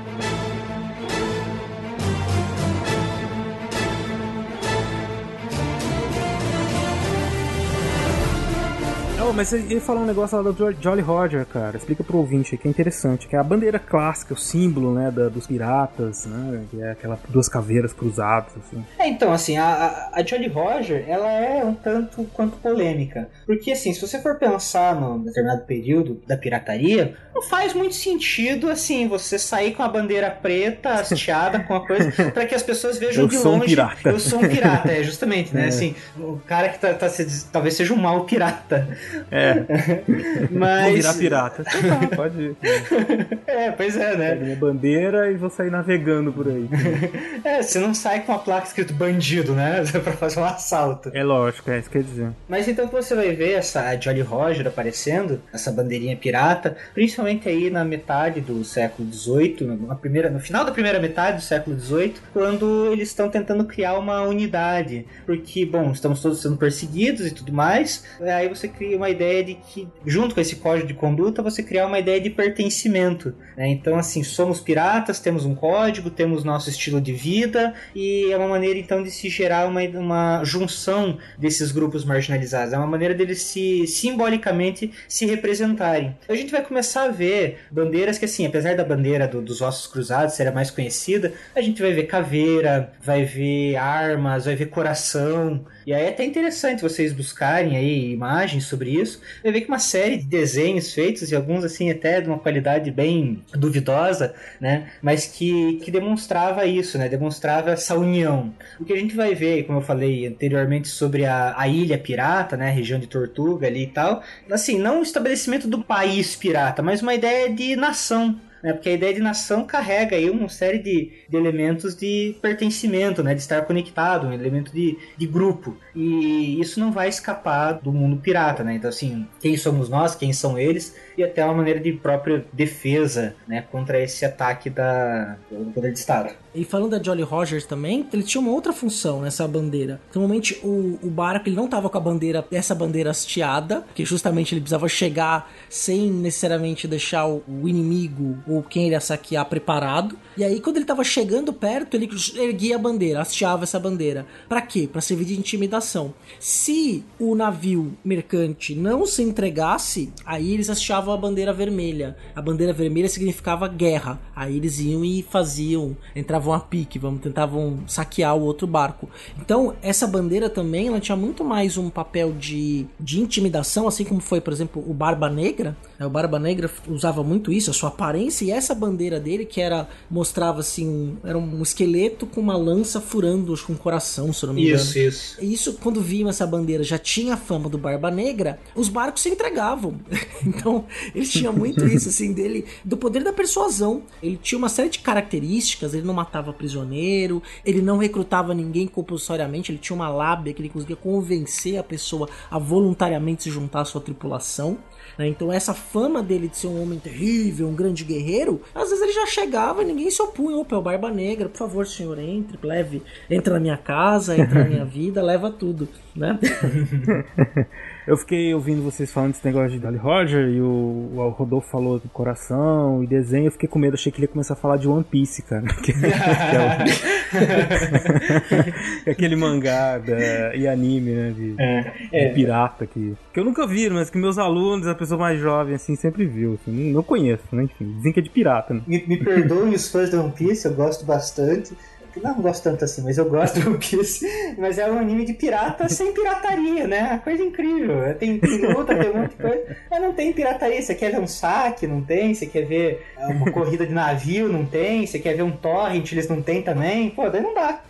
Speaker 8: Mas ele falou um negócio lá do Jo- Jolly Roger, cara. Explica pro ouvinte aí, que é interessante. Que é a bandeira clássica, o símbolo, né, da- dos piratas, né? Que é aquela duas caveiras cruzadas, assim.
Speaker 10: É, então, assim, a, a- Jolly Roger, ela é um tanto quanto polêmica. Porque, assim, se você for pensar num determinado período da pirataria, não faz muito sentido, assim, você sair com a bandeira preta, [laughs] hasteada, com a coisa, pra que as pessoas vejam
Speaker 8: Eu
Speaker 10: de
Speaker 8: sou um
Speaker 10: longe.
Speaker 8: pirata.
Speaker 10: Eu sou um pirata, é, justamente, né? [laughs]
Speaker 8: É.
Speaker 10: Assim, o cara que tá, tá talvez seja um mau pirata.
Speaker 8: É. [laughs]
Speaker 10: Mas.
Speaker 8: Vou virar pirata. [laughs] Tá, pode ir. [laughs]
Speaker 10: É, pois é, né?
Speaker 8: Pego minha bandeira e vou sair navegando por aí.
Speaker 10: É, você não sai com a placa escrito bandido, né? pra fazer um assalto.
Speaker 8: É lógico, é isso que quer dizer.
Speaker 10: Mas então que você vai ver essa Jolly Roger aparecendo, essa bandeirinha pirata, principalmente aí na metade do século XVIII, na primeira, no final da primeira metade do século XVIII, quando eles estão tentando criar uma unidade. Porque, bom, estamos todos sendo perseguidos e tudo mais, aí você cria uma ideia de que, junto com esse código de conduta, você criar uma ideia de pertencimento. né? Então, assim, somos piratas, temos um código, temos nosso estilo de vida, e é uma maneira então de se gerar uma, uma junção desses grupos marginalizados. É uma maneira deles se simbolicamente se representarem. A gente vai começar a ver bandeiras que, assim, apesar da bandeira do- dos ossos cruzados ser a mais conhecida, a gente vai ver caveira, vai ver armas, vai ver coração. E aí é até interessante vocês buscarem aí imagens sobre isso. Vai ver que uma série de desenhos feitos, e alguns assim até de uma qualidade bem duvidosa, né? Mas que, que demonstrava isso, né? Demonstrava essa união. O que a gente vai ver, como eu falei anteriormente, sobre a, a ilha pirata, né? A região de Tortuga ali e tal. Assim, não o estabelecimento do país pirata, mas uma ideia de nação. Né, porque a ideia de nação carrega aí uma série de, de elementos de pertencimento, né, de estar conectado, um elemento de, de grupo. E isso não vai escapar do mundo pirata, né? Então, assim, quem somos nós, quem são eles, e até uma maneira de própria defesa né, contra esse ataque da, do poder de Estado.
Speaker 7: E falando da Jolly Rogers também, ele tinha uma outra função nessa bandeira. Normalmente o, o barco ele não tava com a bandeira, essa bandeira hasteada, porque justamente ele precisava chegar sem necessariamente deixar o, o inimigo ou quem ele ia saquear preparado. E aí quando ele tava chegando perto, ele erguia a bandeira, hasteava essa bandeira. Pra quê? Pra servir de intimidação. Se o navio mercante não se entregasse, aí eles hasteavam a bandeira vermelha. A bandeira vermelha significava guerra. Aí eles iam e faziam, entravam a pique, vamos tentavam saquear o outro barco. Então, essa bandeira também, ela tinha muito mais um papel de, de intimidação, assim como foi, por exemplo, o Barba Negra. né? O Barba Negra usava muito isso, a sua aparência e essa bandeira dele que era mostrava assim, um- era um esqueleto com uma lança furando, acho que um coração, se eu não me engano.
Speaker 10: Isso, isso.
Speaker 7: Isso, quando viam essa bandeira, já tinha a fama do Barba Negra, os barcos se entregavam. [laughs] então, ele tinha muito isso, assim, dele, do poder da persuasão. Ele tinha uma série de características, ele não matava prisioneiro, ele não recrutava ninguém compulsoriamente, ele tinha uma lábia que ele conseguia convencer a pessoa a voluntariamente se juntar à sua tripulação. Né? Então, essa fama dele de ser um homem terrível, um grande guerreiro, às vezes ele já chegava e ninguém se opunha. Opa, é o Barba Negra, por favor, senhor, entre, leve, entra na minha casa, entra na minha [laughs] vida, leva tudo, né? [laughs]
Speaker 8: Eu fiquei ouvindo vocês falando desse negócio de Dolly Roger e o, o Rodolfo falou do coração e desenho. Eu fiquei com medo, achei que ele ia começar a falar de One Piece, cara. [laughs] Que, que é o... [laughs] aquele mangá da, e anime, né? De,
Speaker 10: É,
Speaker 8: de
Speaker 10: é.
Speaker 8: pirata que, que eu nunca vi, mas que meus alunos, a pessoa mais jovem, assim, sempre viu. Assim, não, conheço, né? Enfim, dizem que é de pirata, né?
Speaker 10: Me, me perdoem os fãs do One Piece, eu gosto bastante. Não, gosto tanto assim, mas eu gosto do One Piece. Mas é um anime de pirata sem pirataria, né? Coisa incrível. Tem, tem luta, tem de coisa. Mas não tem pirataria. Você quer ver um saque? Não tem. Você quer ver uma corrida de navio? Não tem. Você quer ver um torrent? Eles não tem também. Pô, daí não dá.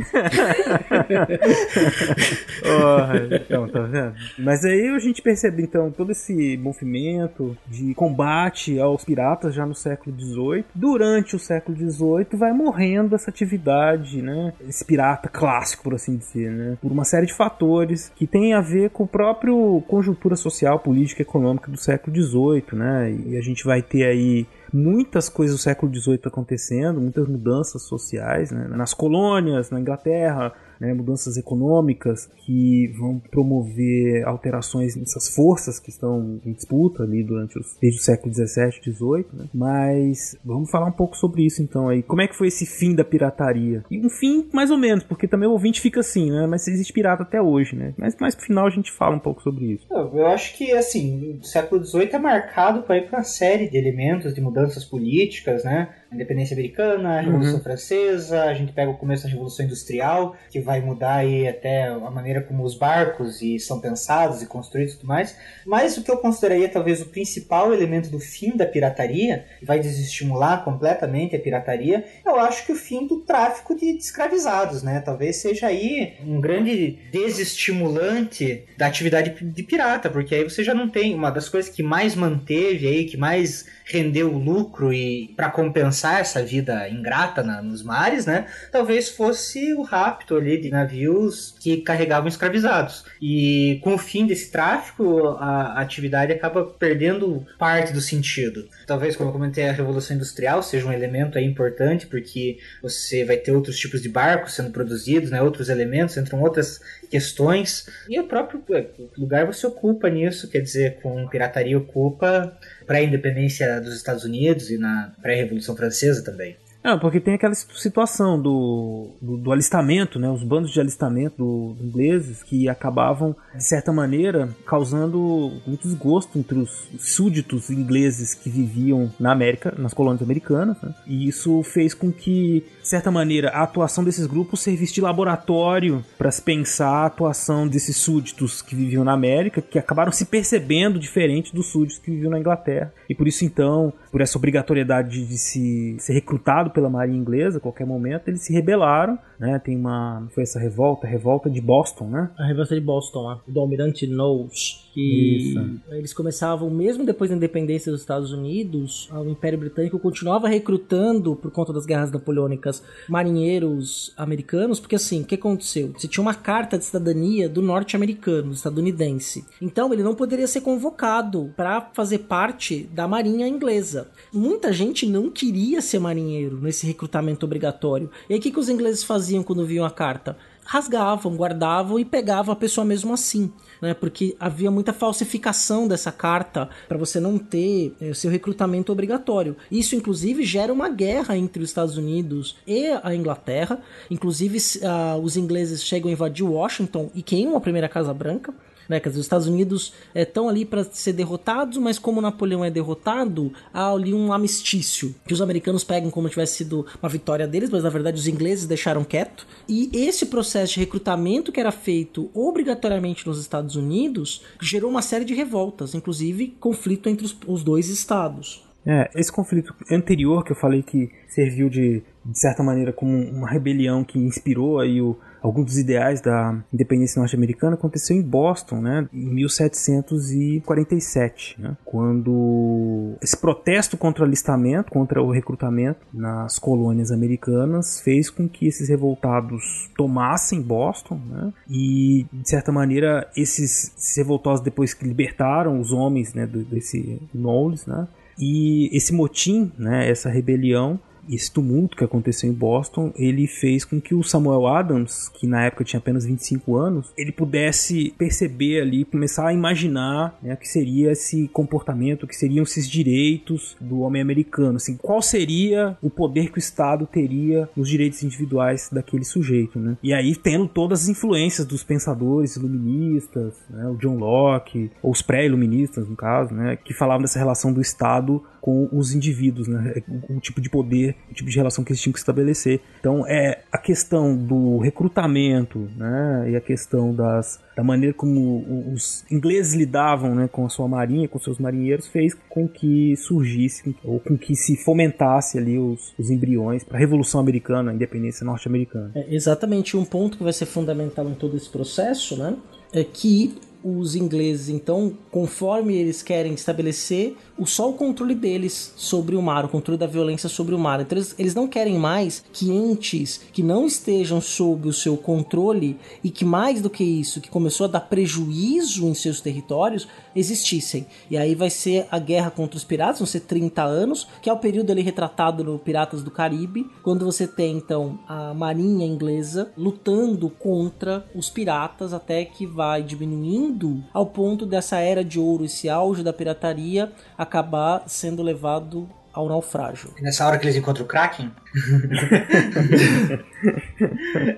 Speaker 8: Então, tá vendo? Mas aí a gente percebe, então, todo esse movimento de combate aos piratas já no século XVIII. Durante o século XVIII vai morrendo essa atividade, né? Esse pirata clássico, por assim dizer, né? Por uma série de fatores que tem a ver com o próprio conjuntura social, política e econômica do século XVIII, né? E a gente vai ter aí muitas coisas do século XVIII acontecendo, muitas mudanças sociais, né? nas colônias, na Inglaterra, né? mudanças econômicas que vão promover alterações nessas forças que estão em disputa ali durante os, desde o século XVII, XVIII. Né? Mas vamos falar um pouco sobre isso então aí. Como é que foi esse fim da pirataria? E um fim mais ou menos, porque também o ouvinte fica assim, né? Mas existe pirata até hoje, né? Mas mais pro final a gente fala um pouco sobre isso.
Speaker 10: Eu, acho que, assim, o século XVIII é marcado por uma série de elementos de mudanças políticas, né? Independência americana, a Revolução
Speaker 8: Uhum.
Speaker 10: Francesa, a gente pega o começo da Revolução Industrial, que vai mudar aí até a maneira como os barcos e são pensados e construídos e tudo mais. Mas o que eu consideraria talvez o principal elemento do fim da pirataria, que vai desestimular completamente a pirataria, eu acho que o fim do tráfico de, de escravizados, né? Talvez seja aí um grande desestimulante da atividade de pirata, porque aí você já não tem uma das coisas que mais manteve aí, que mais rendeu lucro e para compensar essa vida ingrata na- nos mares, né? Talvez fosse o rapto ali de navios que carregavam escravizados. E com o fim desse tráfico, a, a atividade acaba perdendo parte do sentido. Talvez, como eu comentei, a Revolução Industrial seja um elemento aí importante, porque você vai ter outros tipos de barcos sendo produzidos, né? Outros elementos, entram outras questões. E o próprio é, lugar você ocupa nisso, quer dizer, com pirataria ocupa pré-independência dos Estados Unidos e na pré-revolução francesa também.
Speaker 8: Não, porque tem aquela situ- situação do, do, do alistamento, né? Os bandos de alistamento do, dos ingleses que acabavam, de certa maneira, causando muito desgosto entre os súditos ingleses que viviam na América, nas colônias americanas, né? E isso fez com que, de certa maneira, a atuação desses grupos servisse de laboratório para se pensar a atuação desses súditos que viviam na América, que acabaram se percebendo diferente dos súditos que viviam na Inglaterra. E por isso, então, por essa obrigatoriedade de se ser recrutado pela marinha inglesa a qualquer momento, eles se rebelaram, né? Tem uma foi essa revolta, revolta de Boston, né?
Speaker 7: A revolta de Boston, lá, do Almirante Knowles, que
Speaker 8: Isso.
Speaker 7: eles começavam, mesmo depois da independência dos Estados Unidos, o Império Britânico continuava recrutando, por conta das guerras napoleônicas, marinheiros americanos, porque assim, o que aconteceu? Você tinha uma carta de cidadania do norte-americano, estadunidense. Então ele não poderia ser convocado para fazer parte da marinha inglesa. Muita gente não queria ser marinheiro nesse recrutamento obrigatório. E aí o que, que os ingleses faziam quando viam a carta? rasgavam, guardavam e pegavam a pessoa mesmo assim, né? Porque havia muita falsificação dessa carta para você não ter eh, seu recrutamento obrigatório. Isso, inclusive, gera uma guerra entre os Estados Unidos e a Inglaterra. Inclusive, ah, os ingleses chegam a invadir Washington e queimam a primeira Casa Branca. Né, quer dizer, os Estados Unidos estão ali para ser derrotados, mas como Napoleão é derrotado, há ali um amistício que os americanos pegam como se tivesse sido uma vitória deles, mas na verdade os ingleses deixaram quieto. E esse processo de recrutamento que era feito obrigatoriamente nos Estados Unidos gerou uma série de revoltas, inclusive conflito entre os, os dois estados.
Speaker 8: É, esse conflito anterior que eu falei que serviu de, de certa maneira como uma rebelião que inspirou aí o, alguns dos ideais da independência norte-americana aconteceu em Boston, né, em 1747, né, quando esse protesto contra o alistamento, contra o recrutamento nas colônias americanas fez com que esses revoltados tomassem Boston, né, e de certa maneira esses, esses revoltosos depois que libertaram os homens, né, desse Knowles, né, e esse motim, né, essa rebelião, esse tumulto que aconteceu em Boston, ele fez com que o Samuel Adams, que na época tinha apenas 25 anos, ele pudesse perceber ali, começar a imaginar né, o que seria esse comportamento, o que seriam esses direitos do homem americano, assim, qual seria o poder que o Estado teria nos direitos individuais daquele sujeito, né? E aí tendo todas as influências dos pensadores iluministas, né, o John Locke, ou os pré-iluministas no caso, né, que falavam dessa relação do Estado com os indivíduos, né? O, tipo de poder, o tipo de relação que eles tinham que estabelecer. Então, é a questão do recrutamento, né? E a questão das, da maneira como os ingleses lidavam, né, com a sua marinha, com seus marinheiros, fez com que surgisse ou com que se fomentasse ali os, os embriões para a Revolução Americana, a independência norte-americana.
Speaker 7: É exatamente um ponto que vai ser fundamental em todo esse processo, né? É que os ingleses, então, conforme eles querem estabelecer o, só o controle deles sobre o mar, o controle da violência sobre o mar. Então eles, eles não querem mais que entes que não estejam sob o seu controle e que mais do que isso, que começou a dar prejuízo em seus territórios, existissem. E aí vai ser a guerra contra os piratas, vão ser 30 anos, que é o período ali retratado no Piratas do Caribe, quando você tem então a marinha inglesa lutando contra os piratas até que vai diminuindo ao ponto dessa era de ouro, esse auge da pirataria acabar sendo levado ao naufrágio.
Speaker 10: nessa hora que eles encontram o Kraken?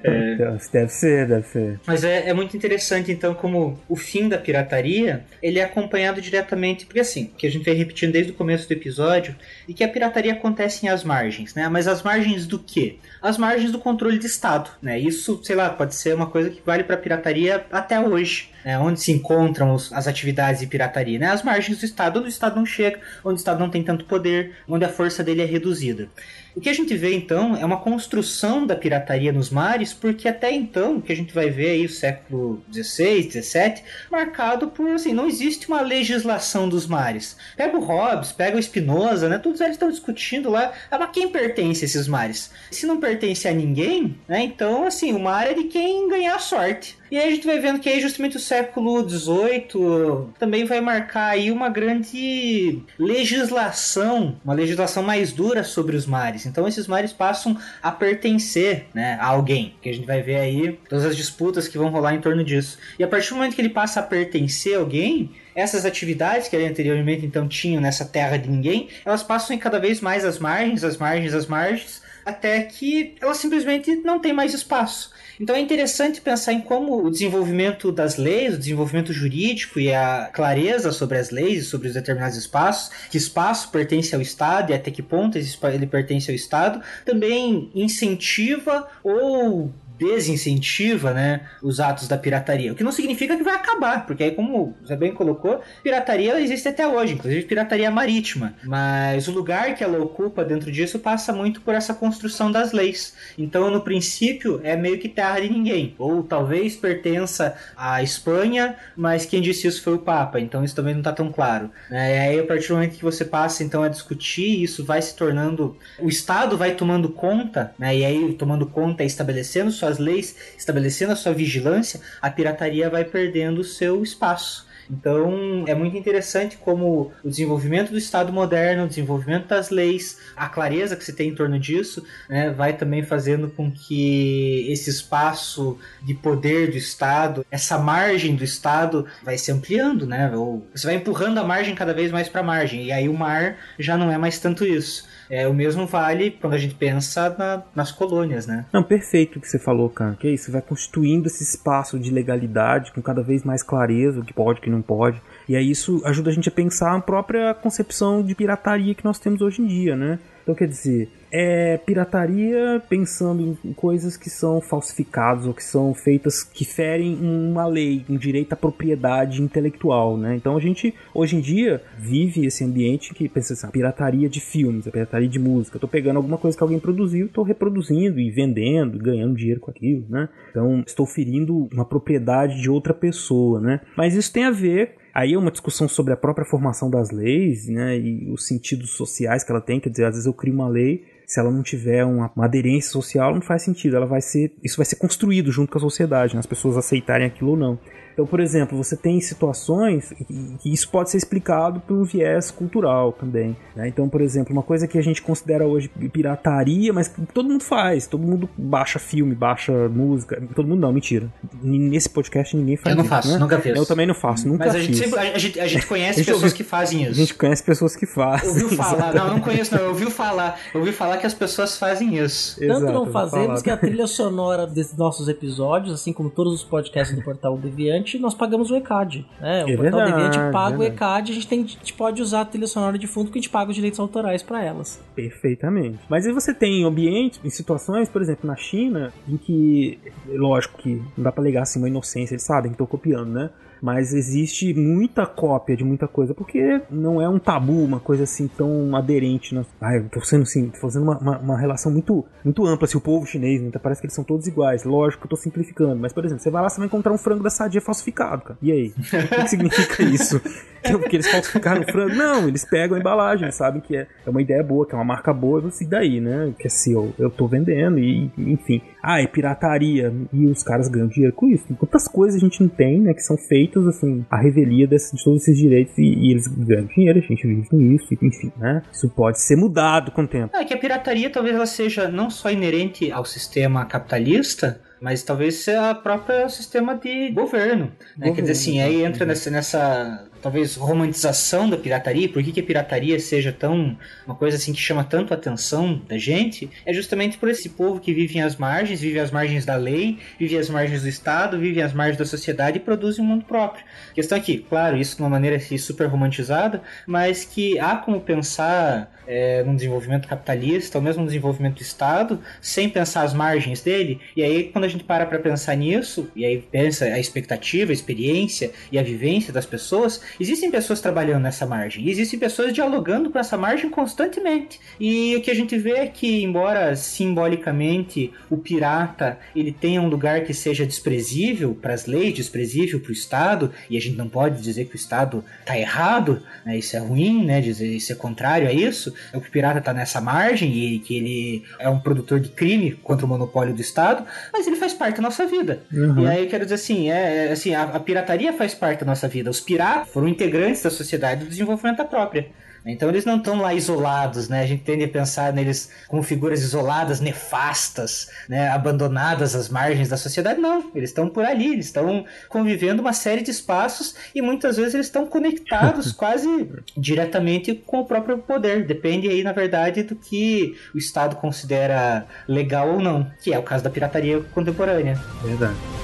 Speaker 8: É. Deve ser, deve ser.
Speaker 10: Mas é, é, muito interessante, então, como o fim da pirataria, ele é acompanhado diretamente, porque assim, que a gente vem repetindo desde o começo do episódio, e que a pirataria acontece em as margens, né? Mas as margens do quê? As margens do controle de Estado, né? Isso, sei lá, pode ser uma coisa que vale para pirataria até hoje, né? Onde se encontram os, as atividades de pirataria, né? As margens do Estado, onde o Estado não chega, onde o Estado não tem tanto poder, onde a força dele é reduzida. O que a gente vê então é uma construção da pirataria nos mares, porque até então, o que a gente vai ver aí o século XVI, XVII, marcado por assim, não existe uma legislação dos mares. Pega o Hobbes, pega o Spinoza, né? Todos eles estão discutindo lá, ah, mas quem pertence a esses mares? Se não pertence a ninguém, né? Então, assim, o mar é de quem ganhar sorte. E aí a gente vai vendo que aí justamente o século XVIII também vai marcar aí uma grande legislação, uma legislação mais dura sobre os mares. Então esses mares passam a pertencer né, a alguém, que a gente vai ver aí todas as disputas que vão rolar em torno disso. E a partir do momento que ele passa a pertencer a alguém, essas atividades que ele anteriormente então tinham nessa terra de ninguém, elas passam cada vez mais às margens, às margens, às margens, até que elas simplesmente não têm mais espaço. Então é interessante pensar em como o desenvolvimento das leis, o desenvolvimento jurídico e a clareza sobre as leis e sobre os determinados espaços, que espaço pertence ao Estado e até que ponto ele pertence ao Estado, também incentiva ou desincentiva né, os atos da pirataria. O que não significa que vai acabar, porque aí, como você bem colocou, pirataria existe até hoje, inclusive pirataria marítima. Mas o lugar que ela ocupa dentro disso passa muito por essa construção das leis. Então, no princípio, é meio que terra de ninguém. Ou talvez pertença à Espanha, mas quem disse isso foi o Papa. Então, isso também não está tão claro. É, aí, a partir do momento que você passa então a discutir, isso vai se tornando. O Estado vai tomando conta, né, e aí tomando conta e estabelecendo suas leis, estabelecendo a sua vigilância, a pirataria vai perdendo o seu espaço. Então é muito interessante como o desenvolvimento do Estado moderno, o desenvolvimento das leis, a clareza que se tem em torno disso, né, vai também fazendo com que esse espaço de poder do Estado, essa margem do Estado, vai se ampliando, né? Ou você vai empurrando a margem cada vez mais para a margem, e aí o mar já não é mais tanto isso. É, o mesmo vale quando a gente pensa na, nas colônias, né?
Speaker 8: Não, perfeito o que você falou, cara. Que é isso, vai constituindo esse espaço de legalidade com cada vez mais clareza, o que pode, o que não pode. E aí isso ajuda a gente a pensar a própria concepção de pirataria que nós temos hoje em dia, né? Então, quer dizer, é pirataria pensando em coisas que são falsificadas ou que são feitas que ferem uma lei, um direito à propriedade intelectual, né? Então a gente hoje em dia vive esse ambiente que pensa assim, pirataria de filmes, pirataria de música. Eu tô pegando alguma coisa que alguém produziu, tô reproduzindo e vendendo, ganhando dinheiro com aquilo, né? Então estou ferindo uma propriedade de outra pessoa, né? Mas isso tem a ver Aí é uma discussão sobre a própria formação das leis, né, e os sentidos sociais que ela tem, quer dizer, às vezes eu crio uma lei, se ela não tiver uma, uma aderência social, não faz sentido, ela vai ser, isso vai ser construído junto com a sociedade, né, as pessoas aceitarem aquilo ou não. Então, por exemplo, você tem situações que isso pode ser explicado por um viés cultural também. Né? Então, por exemplo, uma coisa que a gente considera hoje pirataria, mas todo mundo faz, todo mundo baixa filme, baixa música, todo mundo não, mentira. Nesse podcast ninguém faz
Speaker 10: Eu não
Speaker 8: isso,
Speaker 10: faço,
Speaker 8: né?
Speaker 10: nunca fiz.
Speaker 8: Eu também não faço, nunca
Speaker 10: Mas a gente, sempre, a, gente, a gente [laughs] conhece
Speaker 8: Deixa eu
Speaker 10: pessoas que fazem
Speaker 8: A
Speaker 10: isso.
Speaker 8: gente conhece pessoas que fazem.
Speaker 10: Ouviu falar? Não, não conheço, não. Eu ouvi falar. Eu ouvi falar que as pessoas fazem isso.
Speaker 7: Tanto
Speaker 8: Exato,
Speaker 7: não
Speaker 8: eu
Speaker 7: fazemos
Speaker 8: falava.
Speaker 7: que a trilha sonora desses nossos episódios, assim como todos os podcasts do Portal Deviante, nós pagamos o ECAD. Né? O
Speaker 8: É
Speaker 7: Portal
Speaker 8: verdade,
Speaker 7: Deviante paga o
Speaker 8: verdade.
Speaker 7: ECAD, a gente, tem, a gente pode usar a trilha sonora de fundo que a gente paga os direitos autorais pra elas.
Speaker 8: Perfeitamente. Mas aí você tem ambientes, em situações, por exemplo, na China, em que, lógico que não dá pra ligar assim uma inocência, eles sabem que estão copiando, né? Mas existe muita cópia de muita coisa, porque não é um tabu, uma coisa assim tão aderente. Né? Ah, eu tô sendo assim, tô fazendo uma, uma, uma relação muito, muito ampla, assim, o povo chinês, né? Então Parece que eles são todos iguais. Lógico que eu tô simplificando, mas, por exemplo, você vai lá, você vai encontrar um frango da sadia falsificado, cara. E aí? O que, significa [laughs] isso? Que, que eles falsificaram o frango? Não, eles pegam a embalagem, eles sabem que é, é uma ideia boa, que é uma marca boa, e e daí, né? Que é seu, eu tô vendendo, e enfim. Ah, é pirataria, e os caras ganham dinheiro com isso. Quantas coisas a gente não tem, né, que são feitas, assim, a revelia desse, de todos esses direitos, e, e eles ganham dinheiro, a gente vive com isso, e, enfim, né? Isso pode ser mudado com o tempo.
Speaker 10: É que a pirataria talvez ela seja não só inerente ao sistema capitalista, mas talvez seja a própria sistema de governo. Né? Quer dizer assim, aí entra nessa, nessa talvez romantização da pirataria. Por que, que a pirataria seja tão uma coisa assim que chama tanto a atenção da gente? É justamente por esse povo que vive às margens, vive às margens da lei, vive às margens do Estado, vive às margens da sociedade e produz um mundo próprio. A questão aqui, claro, isso de uma maneira assim, super romantizada, mas que há como pensar é, num desenvolvimento capitalista, ou mesmo no desenvolvimento do Estado, sem pensar as margens dele. E aí, quando a gente para para pensar nisso, e aí pensa a expectativa, a experiência e a vivência das pessoas, existem pessoas trabalhando nessa margem, existem pessoas dialogando com essa margem constantemente. E o que a gente vê é que, embora simbolicamente o pirata ele tenha um lugar que seja desprezível para as leis, desprezível para o Estado, e a gente não pode dizer que o Estado está errado, né? isso é ruim, né? dizer isso é contrário a isso, o pirata está nessa margem e que ele é um produtor de crime contra o monopólio do Estado, mas ele faz parte da nossa vida.
Speaker 8: Uhum.
Speaker 10: E aí eu quero dizer assim, é, é, assim a, a pirataria faz parte da nossa vida. Os piratas foram integrantes da sociedade do desenvolvimento da própria. Então eles não estão lá isolados, né? A gente tende a pensar neles como figuras isoladas, nefastas, né? abandonadas às margens da sociedade. Não, eles estão por ali, eles estão convivendo uma série de espaços e muitas vezes eles estão conectados [laughs] quase diretamente com o próprio poder. Depende aí, na verdade, do que o Estado considera legal ou não, que é o caso da pirataria contemporânea.
Speaker 8: Verdade.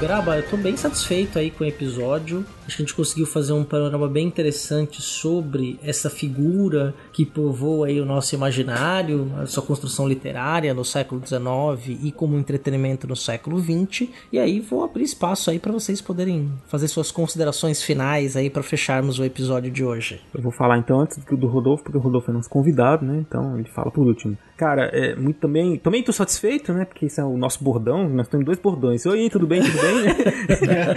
Speaker 7: Graba, eu tô bem satisfeito aí com o episódio. Acho que a gente conseguiu fazer um panorama bem interessante sobre essa figura que povoa aí o nosso imaginário, a sua construção literária no século XIX e como entretenimento no século XX. E aí vou abrir espaço aí para vocês poderem fazer suas considerações finais aí para fecharmos o episódio de hoje.
Speaker 8: Eu vou falar então antes do Rodolfo, porque o Rodolfo é nosso convidado, né? Então ele fala por último. Cara, é muito também. Também tô satisfeito, né? Porque esse é o nosso bordão. Nós temos dois bordões. Oi, tudo bem, tudo bem?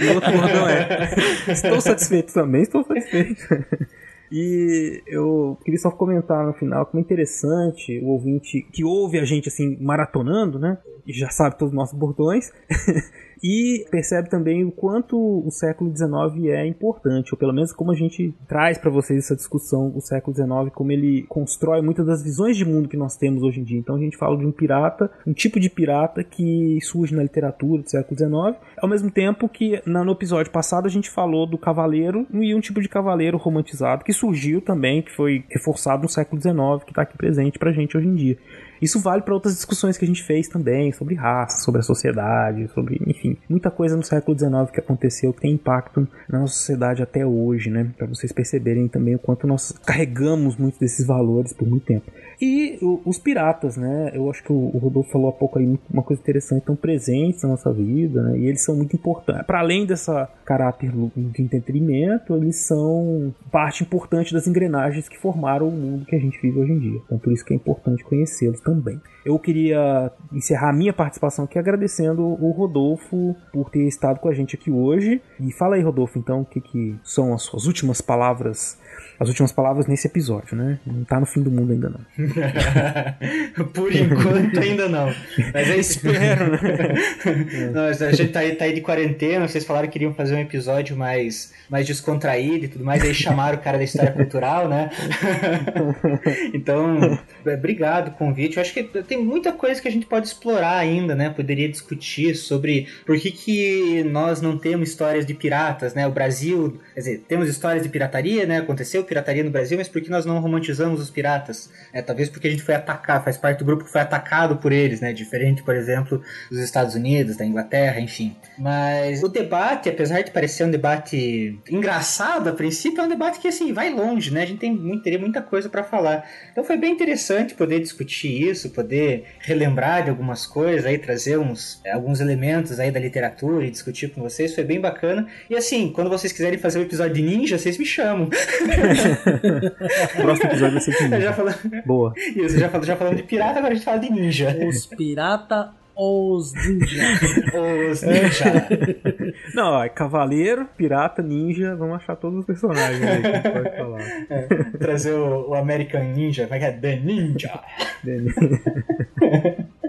Speaker 8: [laughs] [laughs] e o outro bordão é. [laughs] Estou satisfeito também, estou satisfeito. [laughs] E eu queria só comentar no final como é interessante o ouvinte que ouve a gente assim maratonando, né? E já sabe todos os nossos bordões. [laughs] e percebe também o quanto o século XIX é importante, ou pelo menos como a gente traz para vocês essa discussão o século XIX, como ele constrói muitas das visões de mundo que nós temos hoje em dia. Então a gente fala de um pirata, um tipo de pirata que surge na literatura do século XIX, ao mesmo tempo que no episódio passado a gente falou do cavaleiro e um tipo de cavaleiro romantizado que surgiu também, que foi reforçado no século XIX, que está aqui presente pra gente hoje em dia. Isso vale para outras discussões que a gente fez também, sobre raça, sobre a sociedade, sobre, enfim, muita coisa no século XIX que aconteceu que tem impacto na nossa sociedade até hoje, né? Para vocês perceberem também o quanto nós carregamos muitos desses valores por muito tempo. E os piratas, né? Eu acho que o, o Rodolfo falou há pouco aí uma coisa interessante, estão presentes na nossa vida, né? E eles são muito importantes. Para além dessa caráter de entretenimento, eles são parte importante das engrenagens que formaram o mundo que a gente vive hoje em dia. Então por isso que é importante conhecê-los também. Eu queria encerrar a minha participação aqui agradecendo o Rodolfo por ter estado com a gente aqui hoje. E fala aí, Rodolfo, então, o que, que são as suas últimas palavras as últimas palavras nesse episódio, né? Não tá no fim do mundo ainda não. [laughs]
Speaker 10: Por enquanto ainda não. Mas é espero, né? [laughs] não, a gente tá aí, tá aí de quarentena, vocês falaram que queriam fazer um episódio mais, mais descontraído e tudo mais, aí chamaram o cara da história cultural, né? [laughs] então, é, obrigado o convite. Eu acho que tem muita coisa que a gente pode explorar ainda, né? Poderia discutir sobre por que, que nós não temos histórias de piratas, né? O Brasil, quer dizer, temos histórias de pirataria, né? Aconteceu pirataria no Brasil, mas por que nós não romantizamos os piratas? É, talvez porque a gente foi atacado, faz parte do grupo que foi atacado por eles, né? Diferente, por exemplo, dos Estados Unidos, da Inglaterra, enfim. Mas o debate, apesar de parecer um debate engraçado a princípio, é um debate que assim vai longe, né? A gente tem teria muita coisa para falar. Então foi bem interessante poder discutir isso, poder relembrar de algumas coisas, aí trazer uns alguns elementos aí da literatura e discutir com vocês, foi bem bacana. E assim, quando vocês quiserem fazer um episódio de ninja, vocês me chamam.
Speaker 8: o [laughs] próximo episódio vai ser de ninja.
Speaker 10: Já falo...
Speaker 8: Boa.
Speaker 10: Isso, já, falo, já falando de pirata, agora a gente fala de ninja.
Speaker 7: Os pirata os ninja. [laughs]
Speaker 10: os ninja. [laughs]
Speaker 8: Não, é cavaleiro, pirata, ninja, vamos achar todos os personagens aí que a gente pode falar.
Speaker 10: É, trazer o, o, American Ninja, como é que é? The Ninja. The Ninja. [laughs]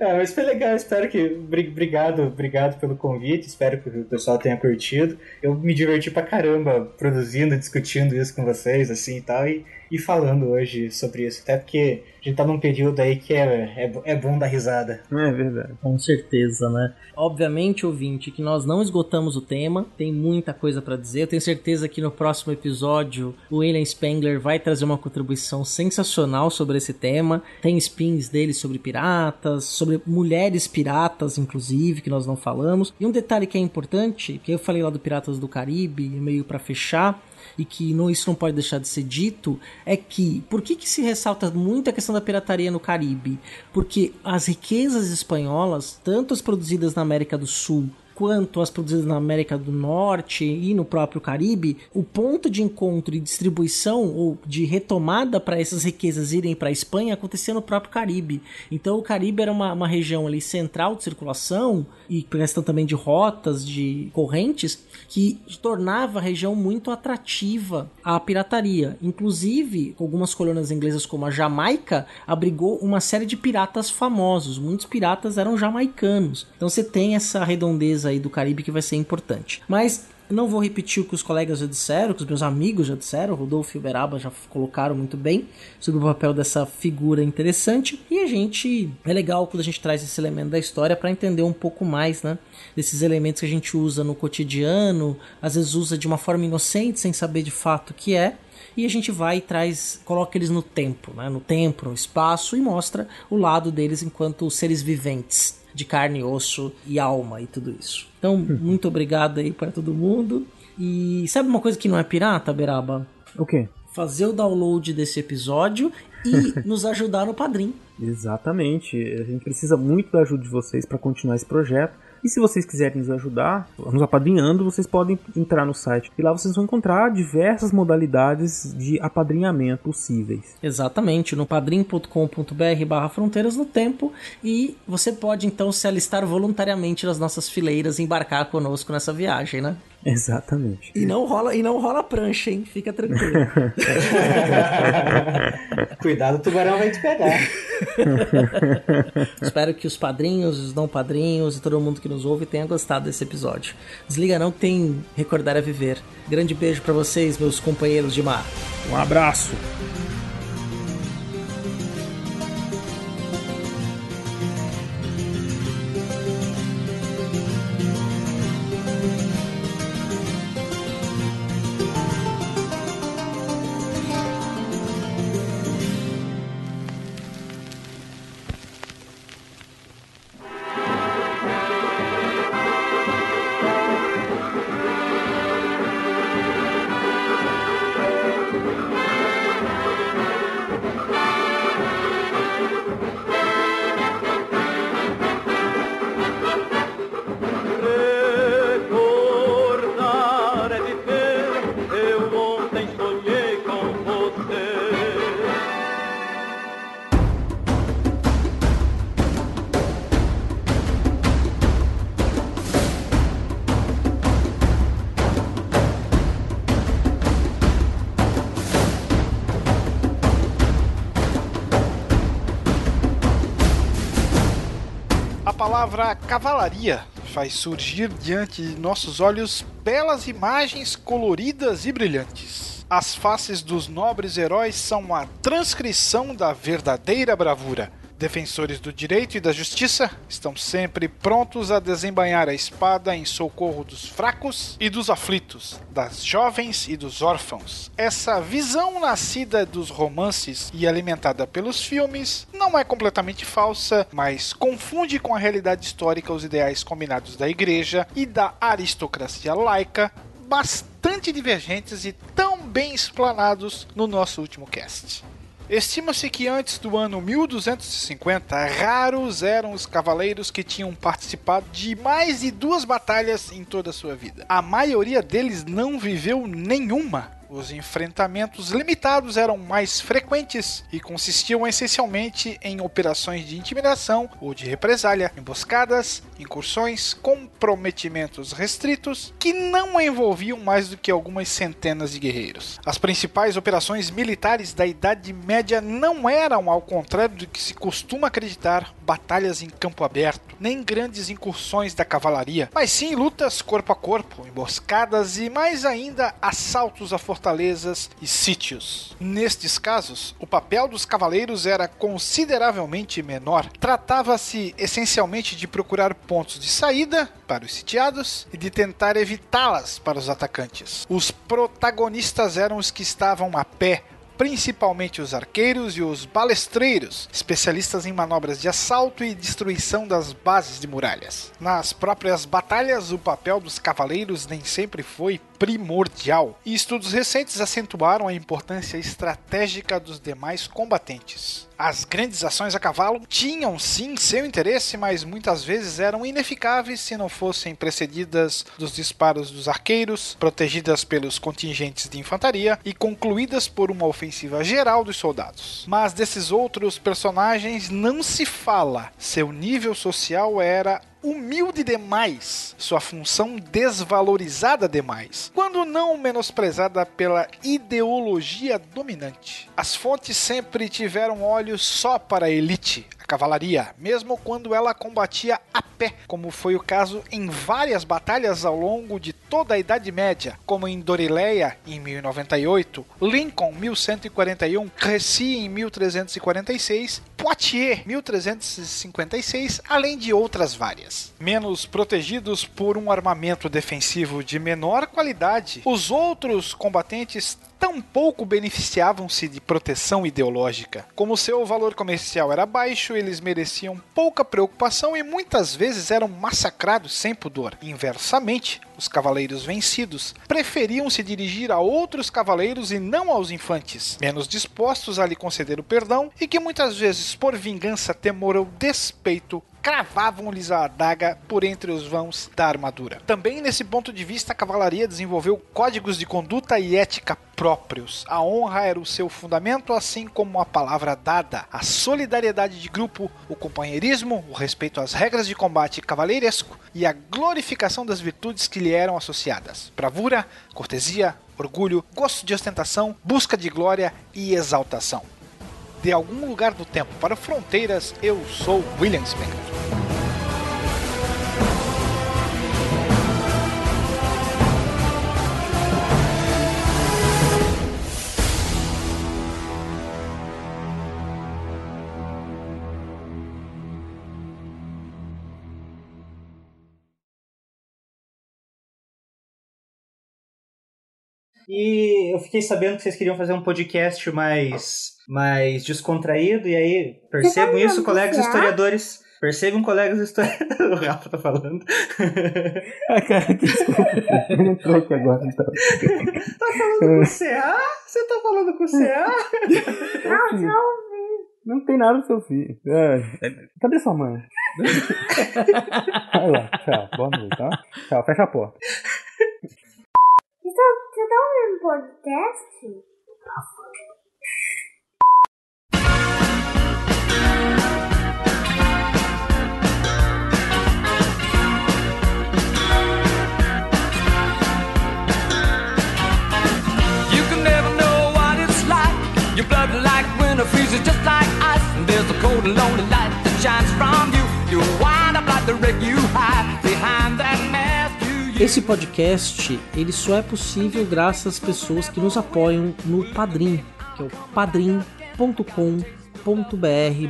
Speaker 10: É, mas foi legal, espero que. Obrigado, obrigado pelo convite, espero que o pessoal tenha curtido. Eu me diverti pra caramba produzindo, discutindo isso com vocês, assim e tal, e, e falando hoje sobre isso. Até porque a gente tá num período aí que é, é, é bom dar risada.
Speaker 8: É verdade.
Speaker 7: Com certeza, né? Obviamente, ouvinte, que nós não esgotamos o tema, tem muita coisa para dizer. Eu tenho certeza que no próximo episódio o William Spengler vai trazer uma contribuição sensacional sobre esse tema. Tem spins dele sobre piratas, sobre mulheres piratas, inclusive, que nós não falamos. E um detalhe que é importante, que eu falei lá do Piratas do Caribe, meio para fechar, e que não, isso não pode deixar de ser dito, é que por que, que se ressalta muito a questão da pirataria no Caribe? Porque as riquezas espanholas, tanto as produzidas na América do Sul quanto as produzidas na América do Norte e no próprio Caribe, o ponto de encontro e distribuição ou de retomada para essas riquezas irem para a Espanha acontecia no próprio Caribe. Então o Caribe era uma, uma região ali central de circulação e questão também de rotas, de correntes, que tornava a região muito atrativa à pirataria. Inclusive, algumas colônias inglesas como a Jamaica abrigou uma série de piratas famosos. Muitos piratas eram jamaicanos. Então você tem essa redondeza aí do Caribe que vai ser importante. Mas não vou repetir o que os colegas já disseram, que os meus amigos já disseram, Rodolfo e Uberaba já colocaram muito bem sobre o papel dessa figura interessante. E a gente é legal quando a gente traz esse elemento da história para entender um pouco mais, né, desses elementos que a gente usa no cotidiano, às vezes usa de uma forma inocente, sem saber de fato o que é. E a gente vai e traz, coloca eles no tempo, né, no tempo, no espaço e mostra o lado deles enquanto seres viventes de carne, osso e alma e tudo isso. Então, muito obrigado aí para todo mundo. E sabe uma coisa que não é pirata, Beraba?
Speaker 8: O quê?
Speaker 7: Fazer o download desse episódio e [laughs] nos ajudar no Padrim.
Speaker 8: Exatamente. A gente precisa muito da ajuda de vocês para continuar esse projeto. E se vocês quiserem nos ajudar, nos apadrinhando, vocês podem entrar no site e lá vocês vão encontrar diversas modalidades de apadrinhamento possíveis.
Speaker 7: Exatamente, no padrim.com.br barra fronteiras no tempo e você pode então se alistar voluntariamente nas nossas fileiras e embarcar conosco nessa viagem, né?
Speaker 8: Exatamente.
Speaker 7: E não rola, e não rola prancha, hein? Fica tranquilo. [laughs]
Speaker 10: Cuidado, o tubarão vai te pegar. [laughs]
Speaker 7: Espero que os padrinhos, os não padrinhos e todo mundo que nos ouve tenha gostado desse episódio. Desliga não que tem recordar a viver. Grande beijo para vocês, meus companheiros de mar.
Speaker 8: Um abraço.
Speaker 12: Cavalaria faz surgir diante de nossos olhos belas imagens coloridas e brilhantes. As faces dos nobres heróis são a transcrição da verdadeira bravura. Defensores do direito e da justiça estão sempre prontos a desembanhar a espada em socorro dos fracos e dos aflitos, das jovens e dos órfãos. Essa visão nascida dos romances e alimentada pelos filmes não é completamente falsa, mas confunde com a realidade histórica os ideais combinados da igreja e da aristocracia laica, bastante divergentes e tão bem explanados no nosso último cast. Estima-se que antes do ano 1250, raros eram os cavaleiros que tinham participado de mais de duas batalhas em toda a sua vida. A maioria deles não viveu nenhuma. Os enfrentamentos limitados eram mais frequentes e consistiam essencialmente em operações de intimidação ou de represália, emboscadas, incursões, comprometimentos restritos que não envolviam mais do que algumas centenas de guerreiros. As principais operações militares da Idade Média não eram, ao contrário do que se costuma acreditar, batalhas em campo aberto, nem grandes incursões da cavalaria, mas sim lutas corpo a corpo, emboscadas e mais ainda assaltos a fortalezas e sítios. Nestes casos, o papel dos cavaleiros era consideravelmente menor. Tratava-se essencialmente de procurar pontos de saída para os sitiados e de tentar evitá-las para os atacantes. Os protagonistas eram os que estavam a pé, principalmente os arqueiros e os balestreiros, especialistas em manobras de assalto e destruição das bases de muralhas. Nas próprias batalhas, o papel dos cavaleiros nem sempre foi primordial, e estudos recentes acentuaram a importância estratégica dos demais combatentes. As grandes ações a cavalo tinham sim seu interesse, mas muitas vezes eram ineficáveis se não fossem precedidas dos disparos dos arqueiros, protegidas pelos contingentes de infantaria e concluídas por uma ofensiva geral dos soldados. Mas desses outros personagens não se fala. Seu nível social era humilde demais, sua função desvalorizada demais, quando não menosprezada pela ideologia dominante. As fontes sempre tiveram olhos só para a elite, cavalaria, mesmo quando ela combatia a pé, como foi o caso em várias batalhas ao longo de toda a Idade Média, como em Dorileia em 1098, Lincoln 1141, Crécy em 1346, Poitiers 1356, além de outras várias. Menos protegidos por um armamento defensivo de menor qualidade, os outros combatentes tampouco beneficiavam-se de proteção ideológica. Como seu valor comercial era baixo, eles mereciam pouca preocupação e muitas vezes eram massacrados sem pudor. Inversamente, os cavaleiros vencidos preferiam se dirigir a outros cavaleiros e não aos infantes, menos dispostos a lhe conceder o perdão e que muitas vezes, por vingança, temor ou despeito, cravavam-lhes a adaga por entre os vãos da armadura. Também nesse ponto de vista, a cavalaria desenvolveu códigos de conduta e ética próprios. A honra era o seu fundamento, assim como a palavra dada, a solidariedade de grupo, o companheirismo, o respeito às regras de combate cavaleiresco e a glorificação das virtudes que lhe eram associadas: bravura, cortesia, orgulho, gosto de ostentação, busca de glória e exaltação de algum lugar do tempo para fronteiras, eu sou William Spengler.
Speaker 10: E eu fiquei sabendo que vocês queriam fazer um podcast mais, mais descontraído, e aí percebo isso, colegas historiadores. Percebam, colegas historiadores. [laughs] o Rafa tá falando.
Speaker 8: ah, cara, desculpa. Eu não tô aqui agora, então.
Speaker 10: tá falando com o CA? Você tá falando com o CA?
Speaker 8: não, não. Não tem nada pra seu filho. É. Cadê sua mãe? [laughs] Vai lá, tchau. Boa noite, tá? Tchau, fecha a porta.
Speaker 13: What it's like. Your blood like winter freezes just like ice. And there's a cold and lonely
Speaker 7: Esse podcast ele só é possível graças às pessoas que nos apoiam no Padrim, que é o padrim.com.br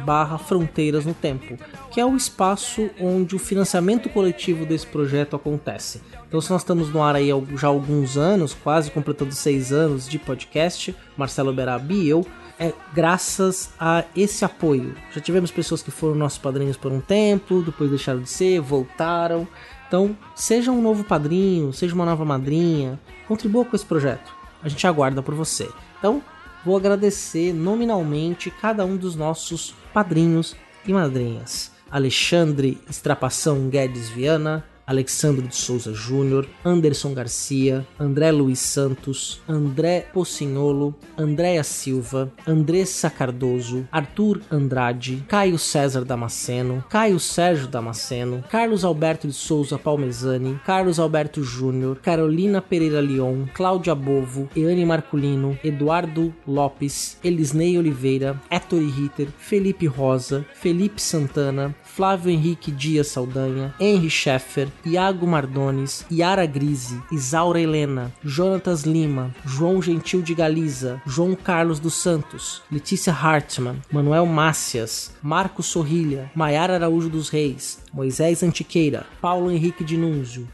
Speaker 7: barra Fronteiras no Tempo, que é o espaço onde o financiamento coletivo desse projeto acontece. Então, se nós estamos no ar aí já há alguns anos, quase completando seis anos de podcast, Marcelo Berabi e eu, é graças a esse apoio. Já tivemos pessoas que foram nossos padrinhos por um tempo, depois deixaram de ser, voltaram. Então, seja um novo padrinho, seja uma nova madrinha, contribua com esse projeto. A gente aguarda por você. Então, vou agradecer nominalmente cada um dos nossos padrinhos e madrinhas. Alexandre Estrapação Guedes Viana, Alexandre de Souza Júnior, Anderson Garcia, André Luiz Santos, André Pocinholo, Andréa Silva, Andressa Cardoso, Arthur Andrade, Caio César Damasceno, Caio Sérgio Damasceno, Carlos Alberto de Souza Palmezani, Carlos Alberto Júnior, Carolina Pereira Leon, Cláudia Bovo, Eane Marculino, Eduardo Lopes, Elisnei Oliveira, Héctor Ritter, Felipe Rosa, Felipe Santana, Flávio Henrique Dias Saldanha, Henry Scheffer, Iago Mardones, Yara Grise, Isaura Helena, Jonatas Lima, João Gentil de Galiza, João Carlos dos Santos, Letícia Hartmann, Manuel Mácias, Marcos Sorrilha, Maiara Araújo dos Reis, Moisés Antiqueira, Paulo Henrique de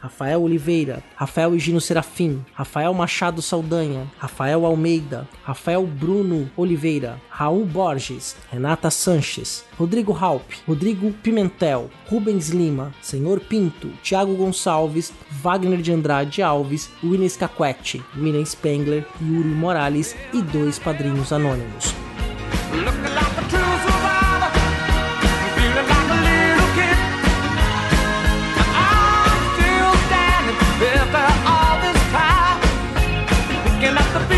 Speaker 7: Rafael Oliveira, Rafael Higino Serafim, Rafael Machado Saldanha, Rafael Almeida, Rafael Bruno Oliveira, Raul Borges, Renata Sanches, Rodrigo Halp, Rodrigo Pimentel, Rubens Lima, Senhor Pinto, Thiago Gonçalves, Wagner de Andrade Alves, Winnes Caquete, William Spengler, Yuri Morales e dois padrinhos anônimos.
Speaker 14: looking at the